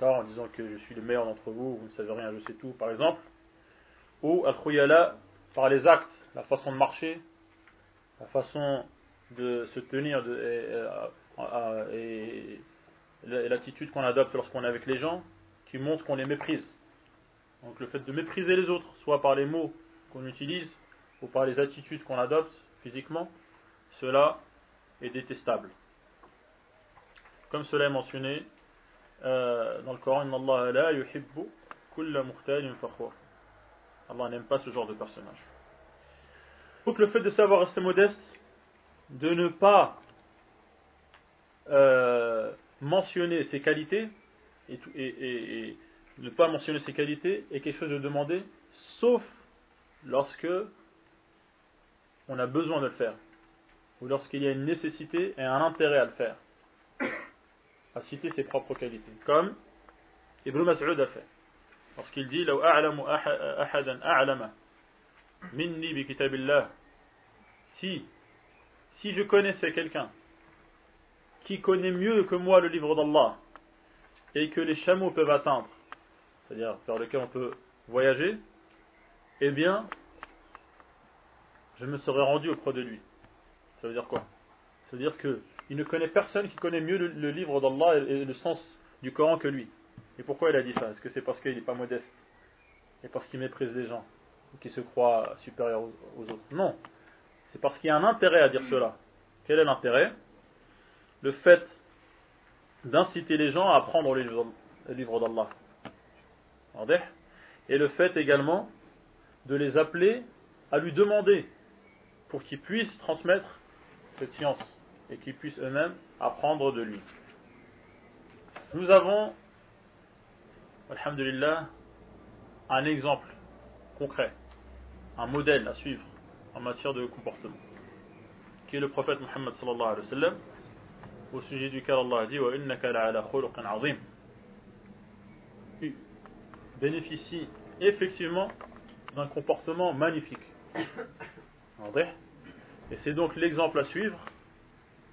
en disant que je suis le meilleur d'entre vous, vous ne savez rien, je sais tout, par exemple, ou al-khuyala par les actes, la façon de marcher, la façon de se tenir et l'attitude qu'on adopte lorsqu'on est avec les gens, qui montre qu'on les méprise. Donc le fait de mépriser les autres, soit par les mots qu'on utilise ou par les attitudes qu'on adopte physiquement, cela est détestable. Comme cela est mentionné euh, dans le Coran, Allah n'aime pas ce genre de personnage. Donc le fait de savoir rester modeste, de ne pas euh, mentionner ses qualités et, ne pas mentionner ses qualités est quelque chose de demandé, sauf lorsque on a besoin de le faire, ou lorsqu'il y a une nécessité et un intérêt à le faire, à citer ses propres qualités, comme Ibn Mas'ud a fait, lorsqu'il dit si si je connaissais quelqu'un qui connaît mieux que moi le livre d'Allah et que les chameaux peuvent atteindre c'est-à-dire vers lequel on peut voyager, eh bien, je me serais rendu auprès de lui. Ça veut dire quoi? Ça veut dire qu'il ne connaît personne qui connaît mieux le, livre d'Allah et, le sens du Coran que lui. Et pourquoi il a dit ça? Est-ce que c'est parce qu'il n'est pas modeste et parce qu'il méprise les gens, ou qu'il se croit supérieur aux autres? Non, c'est parce qu'il y a un intérêt à dire cela. Quel est l'intérêt? Le fait d'inciter les gens à apprendre le livre d'Allah. Et le fait également de les appeler à lui demander pour qu'ils puissent transmettre cette science et qu'ils puissent eux-mêmes apprendre de lui. Nous avons, alhamdulillah, un exemple concret, un modèle à suivre en matière de comportement, qui est le prophète Muhammad sallallahu alayhi wa sallam, au sujet duquel Allah dit azim bénéficie effectivement d'un comportement magnifique. Et c'est donc l'exemple à suivre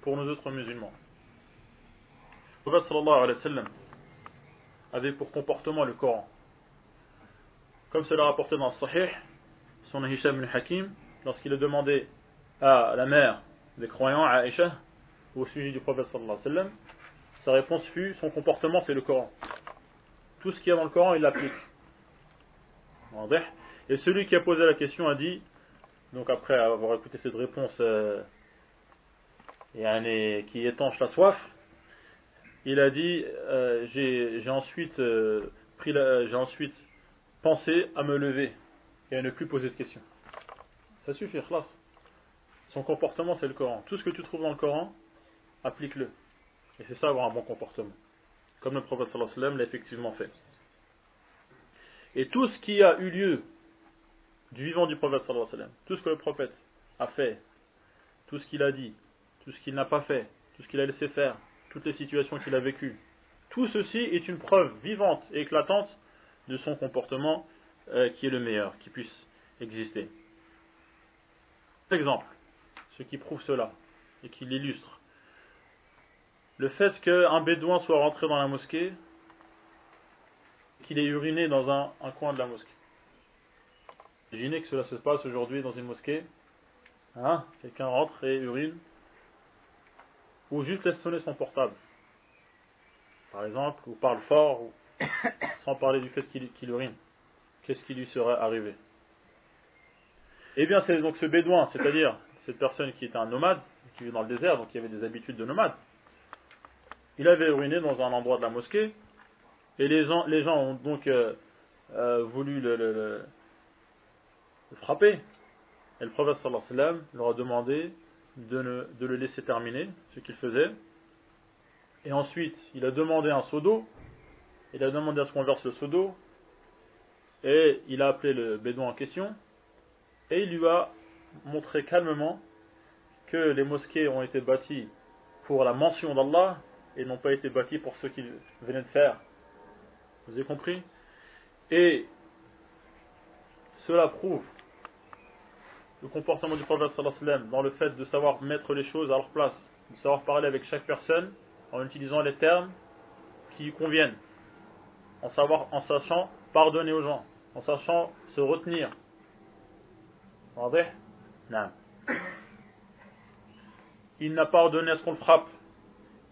pour nos autres musulmans. Le prophète sallallahu alayhi wa avait pour comportement le Coran. Comme cela rapporté dans le Sahih, son Hisham ibn Hakim, lorsqu'il a demandé à la mère des croyants, à Aïcha, au sujet du prophète sallallahu alayhi wa sa réponse fut son comportement c'est le Coran. Tout ce qui est dans le Coran, il l'applique. Et celui qui a posé la question a dit, donc après avoir écouté cette réponse euh, et qui étanche la soif, il a dit euh, j'ai ensuite euh, j'ai ensuite pensé à me lever et à ne plus poser de questions. Ça suffit, classe. Son comportement c'est le Coran. Tout ce que tu trouves dans le Coran, applique-le. Et c'est ça avoir un bon comportement. Comme le prophète sallallahu alayhi wa sallam l'a effectivement fait. Et tout ce qui a eu lieu du vivant du prophète sallallahu alayhi wa sallam, tout ce que le prophète a fait, tout ce qu'il a dit, tout ce qu'il n'a pas fait, tout ce qu'il a laissé faire, toutes les situations qu'il a vécues, tout ceci est une preuve vivante et éclatante de son comportement euh, qui est le meilleur, qui puisse exister. Exemple, ce qui prouve cela et qui l'illustre. Le fait qu'un bédouin soit rentré dans la mosquée qu'il ait uriné dans un, coin de la mosquée. Imaginez que cela se passe aujourd'hui dans une mosquée. Hein, Quelqu'un rentre et urine. Ou juste laisse sonner son portable. Par exemple, ou parle fort, *coughs* sans parler du fait qu'il urine. Qu'est-ce qui lui serait arrivé? Eh bien, c'est donc ce bédouin, c'est-à-dire cette personne qui était un nomade, qui vit dans le désert, donc qui avait des habitudes de nomade. Il avait uriné dans un endroit de la mosquée, et les gens, les gens ont donc euh, euh, voulu le, frapper. Et le prophète sallallahu alayhi wa sallam leur a demandé de, de le laisser terminer ce qu'il faisait. Et ensuite, il a demandé un seau d'eau. Il a demandé à ce qu'on verse le seau d'eau. Et il a appelé le bédouin en question. Et il lui a montré calmement que les mosquées ont été bâties pour la mention d'Allah et n'ont pas été bâties pour ce qu'il venait de faire vous avez compris? Et cela prouve le comportement du prophète dans le fait de savoir mettre les choses à leur place, de savoir parler avec chaque personne en utilisant les termes qui conviennent, en, savoir, en sachant pardonner aux gens, en sachant se retenir. Non. Il n'a pas ordonné à ce qu'on le frappe.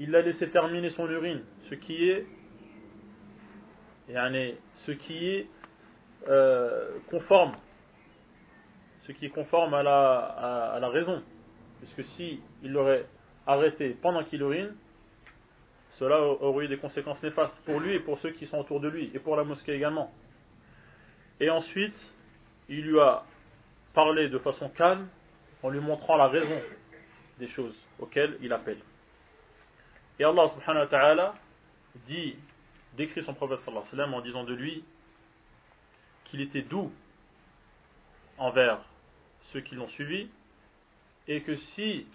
Il l'a laissé terminer son urine, ce qui est ce qui est euh, conforme, ce qui est conforme à la, à, la raison. Puisque si il l'aurait arrêté pendant qu'il urine, cela aurait eu des conséquences néfastes pour lui et pour ceux qui sont autour de lui, et pour la mosquée également. Et ensuite, il lui a parlé de façon calme, en lui montrant la raison des choses auxquelles il appelle. Et Allah subhanahu wa ta'ala dit décrit son prophète sallallahu en disant de lui qu'il était doux envers ceux qui l'ont suivi et que si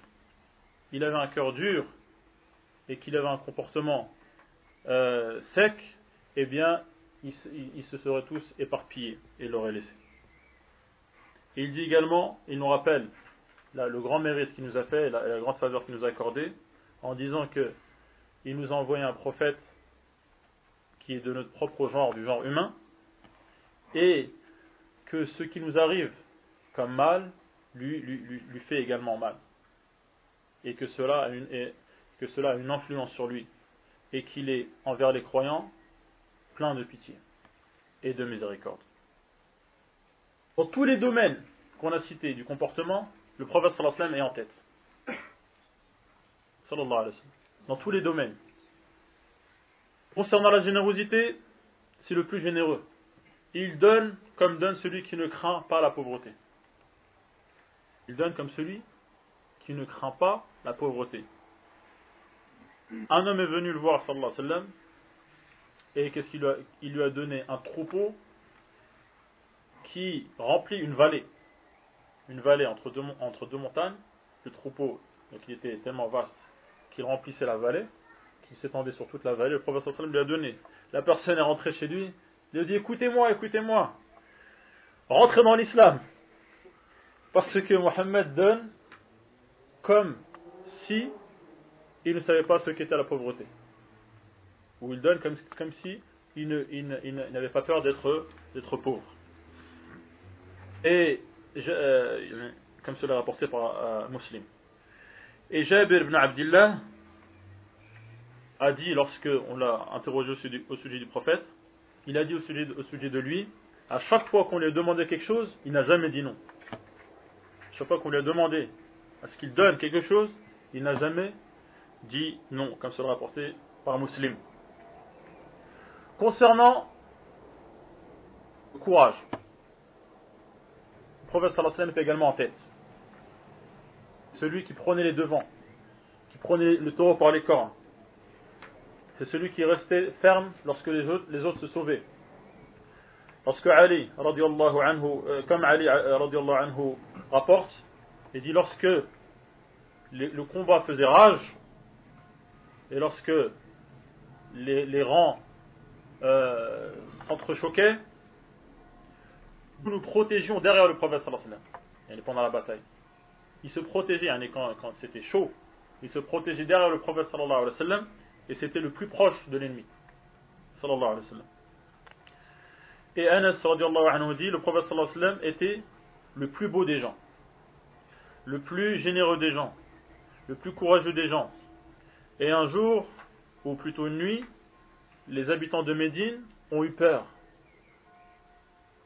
il avait un cœur dur et qu'il avait un comportement euh, sec, eh bien, ils, se seraient tous éparpillés et l'auraient laissé. Et il dit également, il nous rappelle le grand mérite qu'il nous a fait, la, la grande faveur qu'il nous a accordée, en disant que il nous a envoyé un prophète qui est de notre propre genre, du genre humain, et que ce qui nous arrive comme mal lui, lui, fait également mal. Et que cela, a une, influence sur lui. Et qu'il est, envers les croyants, plein de pitié et de miséricorde. Dans tous les domaines qu'on a cités du comportement, le prophète sallallahu alayhi wa sallam est en tête. Sallallahu alayhi wa sallam. Dans tous les domaines. Concernant la générosité, c'est le plus généreux. Il donne comme donne celui qui ne craint pas la pauvreté. Il donne comme celui qui ne craint pas la pauvreté. Un homme est venu le voir, sallallahu alayhi wa sallam, et qu'est-ce qu'il lui, a, il lui a donné? Un troupeau qui remplit une vallée. Une vallée entre deux, entre deux montagnes. Le troupeau, donc il était tellement vaste qu'il remplissait la vallée, qu'il s'étendait sur toute la vallée. Le prophète sallam lui a donné. La personne est rentrée chez lui. Il lui a dit Écoutez-moi, écoutez-moi. Rentrez dans l'islam. Parce que Mohammed donne comme si il ne savait pas ce qu'était la pauvreté. Ou il donne comme, comme si il, n'avait pas peur d'être, pauvre. Et, euh, comme cela est rapporté par euh, Muslim. Et Jabir ibn Abdullah a dit, lorsque on l'a interrogé au sujet, du prophète, il a dit au sujet, de lui, à chaque fois qu'on lui a demandé quelque chose, il n'a jamais dit non. Chaque fois qu'on lui a demandé à ce qu'il donne quelque chose, il n'a jamais dit non, comme cela rapporté par Muslim. Concernant le courage, le prophète sallallahu était également en tête. Celui qui prenait les devants, qui prenait le taureau par les cornes. C'est celui qui restait ferme lorsque les autres, se sauvaient. Lorsque Ali, anhu, euh, comme Ali euh, anhu, rapporte, il dit lorsque le combat faisait rage, et lorsque les, rangs euh, s'entrechoquaient, nous nous protégions derrière le prophète sallallahu alayhi wa pendant la bataille. Il se protégeait, quand, quand c'était chaud, il se protégeait derrière le prophète et c'était le plus proche de l'ennemi. Et Anas anhu dit, le prophète était le plus beau des gens, le plus généreux des gens, le plus courageux des gens. Et un jour, ou plutôt une nuit, les habitants de Médine ont eu peur.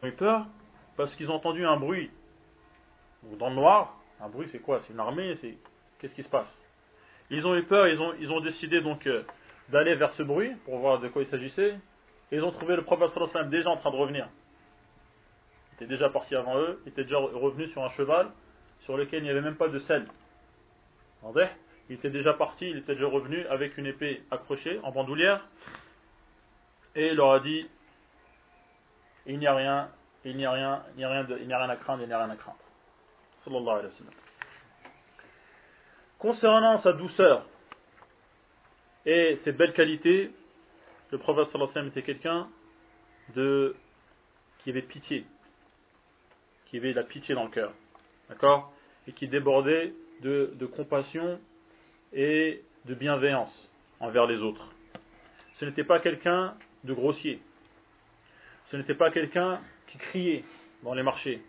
Ont eu peur parce qu'ils ont entendu un bruit. Dans le noir, un bruit c'est quoi? C'est une armée? C'est Qu'est-ce qui se passe? Ils ont eu peur, ils ont, ils ont décidé donc euh, d'aller vers ce bruit pour voir de quoi il s'agissait. Et ils ont trouvé le prophète déjà en train de revenir. Il était déjà parti avant eux, il était déjà revenu sur un cheval sur lequel il n'y avait même pas de selle. Il était déjà parti, il était déjà revenu avec une épée accrochée en bandoulière et il leur a dit il n'y a rien, il n'y a rien, il n'y a rien, de, il n'y a rien à craindre, il n'y a rien à craindre. Concernant sa douceur et ses belles qualités, le prophète sallallahu était quelqu'un de qui avait pitié, qui avait de la pitié dans le cœur, d'accord, et qui débordait de compassion et de bienveillance envers les autres. Ce n'était pas quelqu'un de grossier. Ce n'était pas quelqu'un qui criait dans les marchés.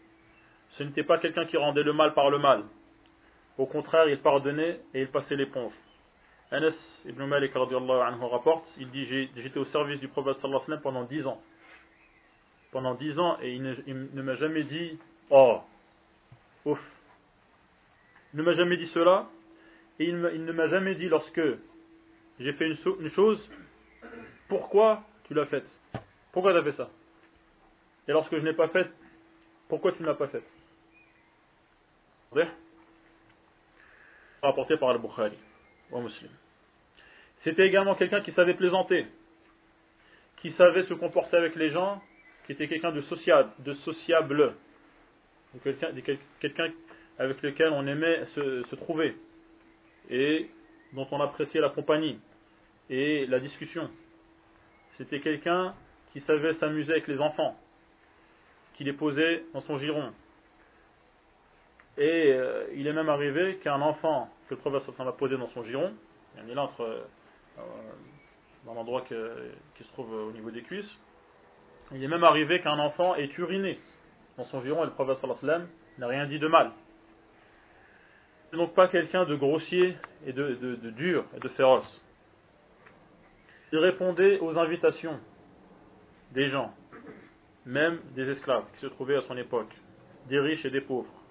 Ce n'était pas quelqu'un qui rendait le mal par le mal. Au contraire, il pardonnait et il passait l'éponge. Anas ibn Malik anhu rapporte, il dit j'étais au service du prophète sallallahu alayhi wa pendant dix ans. Pendant dix ans et il ne, m'a jamais dit oh ouf. Il ne m'a jamais dit cela et il, ne m'a jamais dit lorsque j'ai fait une, une chose pourquoi tu l'as faite? Pourquoi tu as fait ça? Et lorsque je n'ai pas fait, pourquoi tu ne l'as pas faite? Rapporté par Al-Bukhari. C'était également quelqu'un qui savait plaisanter, qui savait se comporter avec les gens, qui était quelqu'un de sociable, quelqu'un avec lequel on aimait se trouver et dont on appréciait la compagnie et la discussion. C'était quelqu'un qui savait s'amuser avec les enfants, qui les posait dans son giron. Et euh, il est même arrivé qu'un enfant que le prophète va poser dans son giron, il est là entre, euh, dans l'endroit qui se trouve au niveau des cuisses, il est même arrivé qu'un enfant ait uriné dans son giron et le prophète n'a rien dit de mal. C'est donc pas quelqu'un de grossier et de dur et de féroce. Il répondait aux invitations des gens, même des esclaves qui se trouvaient à son époque, des riches et des pauvres.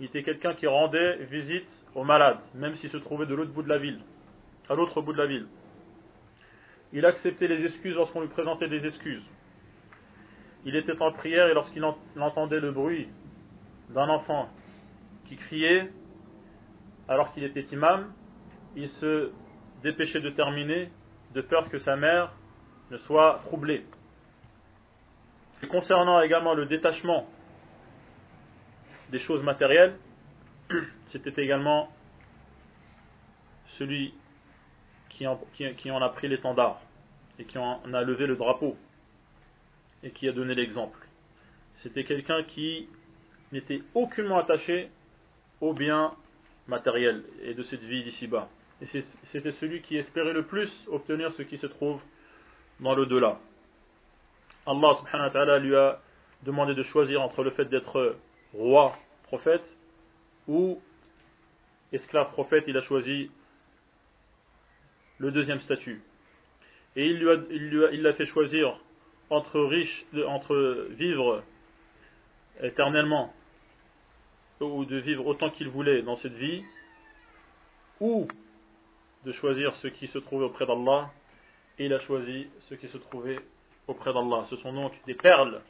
Il était quelqu'un qui rendait visite aux malades, même s'ils se trouvaient de l'autre bout de la ville, à l'autre bout de la ville. Il acceptait les excuses lorsqu'on lui présentait des excuses. Il était en prière et lorsqu'il entendait le bruit d'un enfant qui criait, alors qu'il était imam, il se dépêchait de terminer de peur que sa mère ne soit troublée. Et concernant également le détachement des choses matérielles, c'était également celui qui en, a pris l'étendard et qui en a levé le drapeau et qui a donné l'exemple. C'était quelqu'un qui n'était aucunement attaché aux biens matériels et de cette vie d'ici-bas. Et c'était celui qui espérait le plus obtenir ce qui se trouve dans le delà. Allah subhanahu wa ta'ala lui a demandé de choisir entre le fait d'être roi, prophète, ou esclave prophète, il a choisi le deuxième statut. Et il lui a, l'a fait choisir entre entre vivre éternellement ou de vivre autant qu'il voulait dans cette vie, ou de choisir ce qui se trouvait auprès d'Allah, et il a choisi ce qui se trouvait auprès d'Allah. Ce sont donc des perles,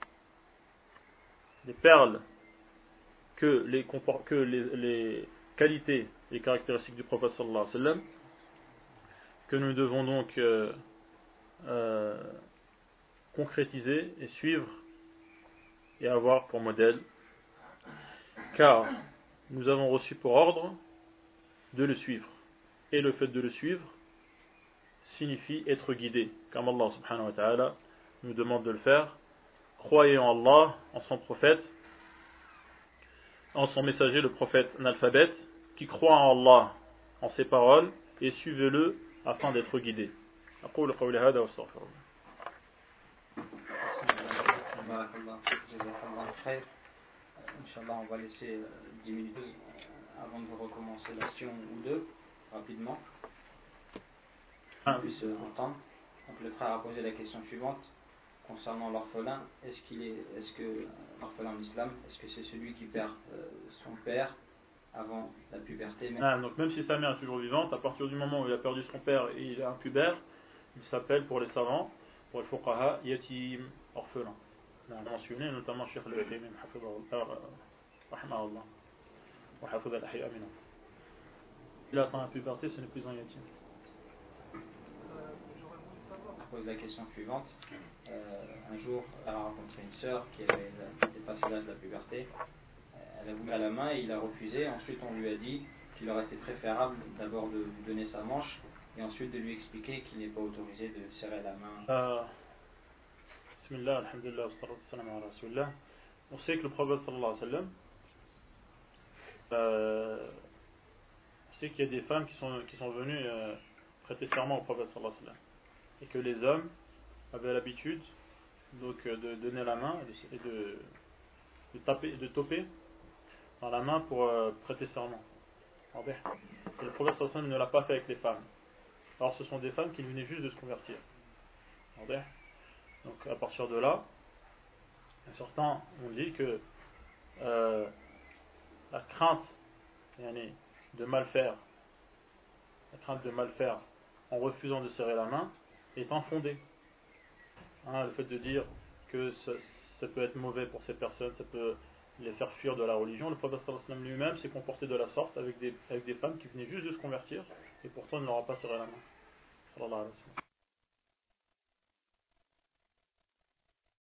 des perles que les, qualités, les caractéristiques du prophète sallallahu alayhi que nous devons donc euh, euh, concrétiser et suivre et avoir pour modèle, car nous avons reçu pour ordre de le suivre. Et le fait de le suivre signifie être guidé, comme Allah subhanahu wa ta'ala nous demande de le faire. Croyez en Allah, en son prophète, en son messager, le prophète analphabète, qui croit en Allah, en ses paroles, et suivez-le afin d'être guidé. Inch'Allah, on va laisser 10 minutes avant de recommencer l'action ou deux, rapidement. On puisse entendre. Donc le frère a posé la question suivante concernant l'orphelin. Est-ce qu'il est, est-ce que l'orphelin en islam, est-ce que c'est celui qui perd son père avant la puberté? Ah, Donc même si sa mère est toujours vivante, à partir du moment où il a perdu son père et il est un pubère, il s'appelle pour les savants, pour les fuqaha, yatim, orphelin. On a mentionné notamment Cheikh al-Utaymin, rahmahullah, al-ahya. Il atteint la puberté, ce n'est plus un yatim. Pose la question suivante. Euh, un jour, elle a rencontré une sœur qui avait dépassé l'âge de la puberté. Elle a voulu à la main et il a refusé. Ensuite, on lui a dit qu'il aurait été préférable d'abord de lui donner sa manche et ensuite de lui expliquer qu'il n'est pas autorisé de serrer la main. Euh, bismillah, alhamdulillah. On sait que le prophète sallallahu alayhi wa sallam, euh, on sait qu'il y a des femmes qui sont, qui sont venues euh, prêter serment au prophète sallallahu alayhi wa sallam. Et que les hommes avaient l'habitude donc euh, de donner la main et de, taper, de toper dans la main pour euh, prêter serment. Et le prophète sallam ne l'a pas fait avec les femmes. Alors ce sont des femmes qui venaient juste de se convertir. Donc à partir de là, certains ont dit que euh, la crainte de mal faire, la crainte de mal faire en refusant de serrer la main est infondée. Hein, le fait de dire que ça, peut être mauvais pour ces personnes, ça peut les faire fuir de la religion. Le prophète lui-même s'est comporté de la sorte avec des, avec des femmes qui venaient juste de se convertir et pourtant ne leur a pas serré la main.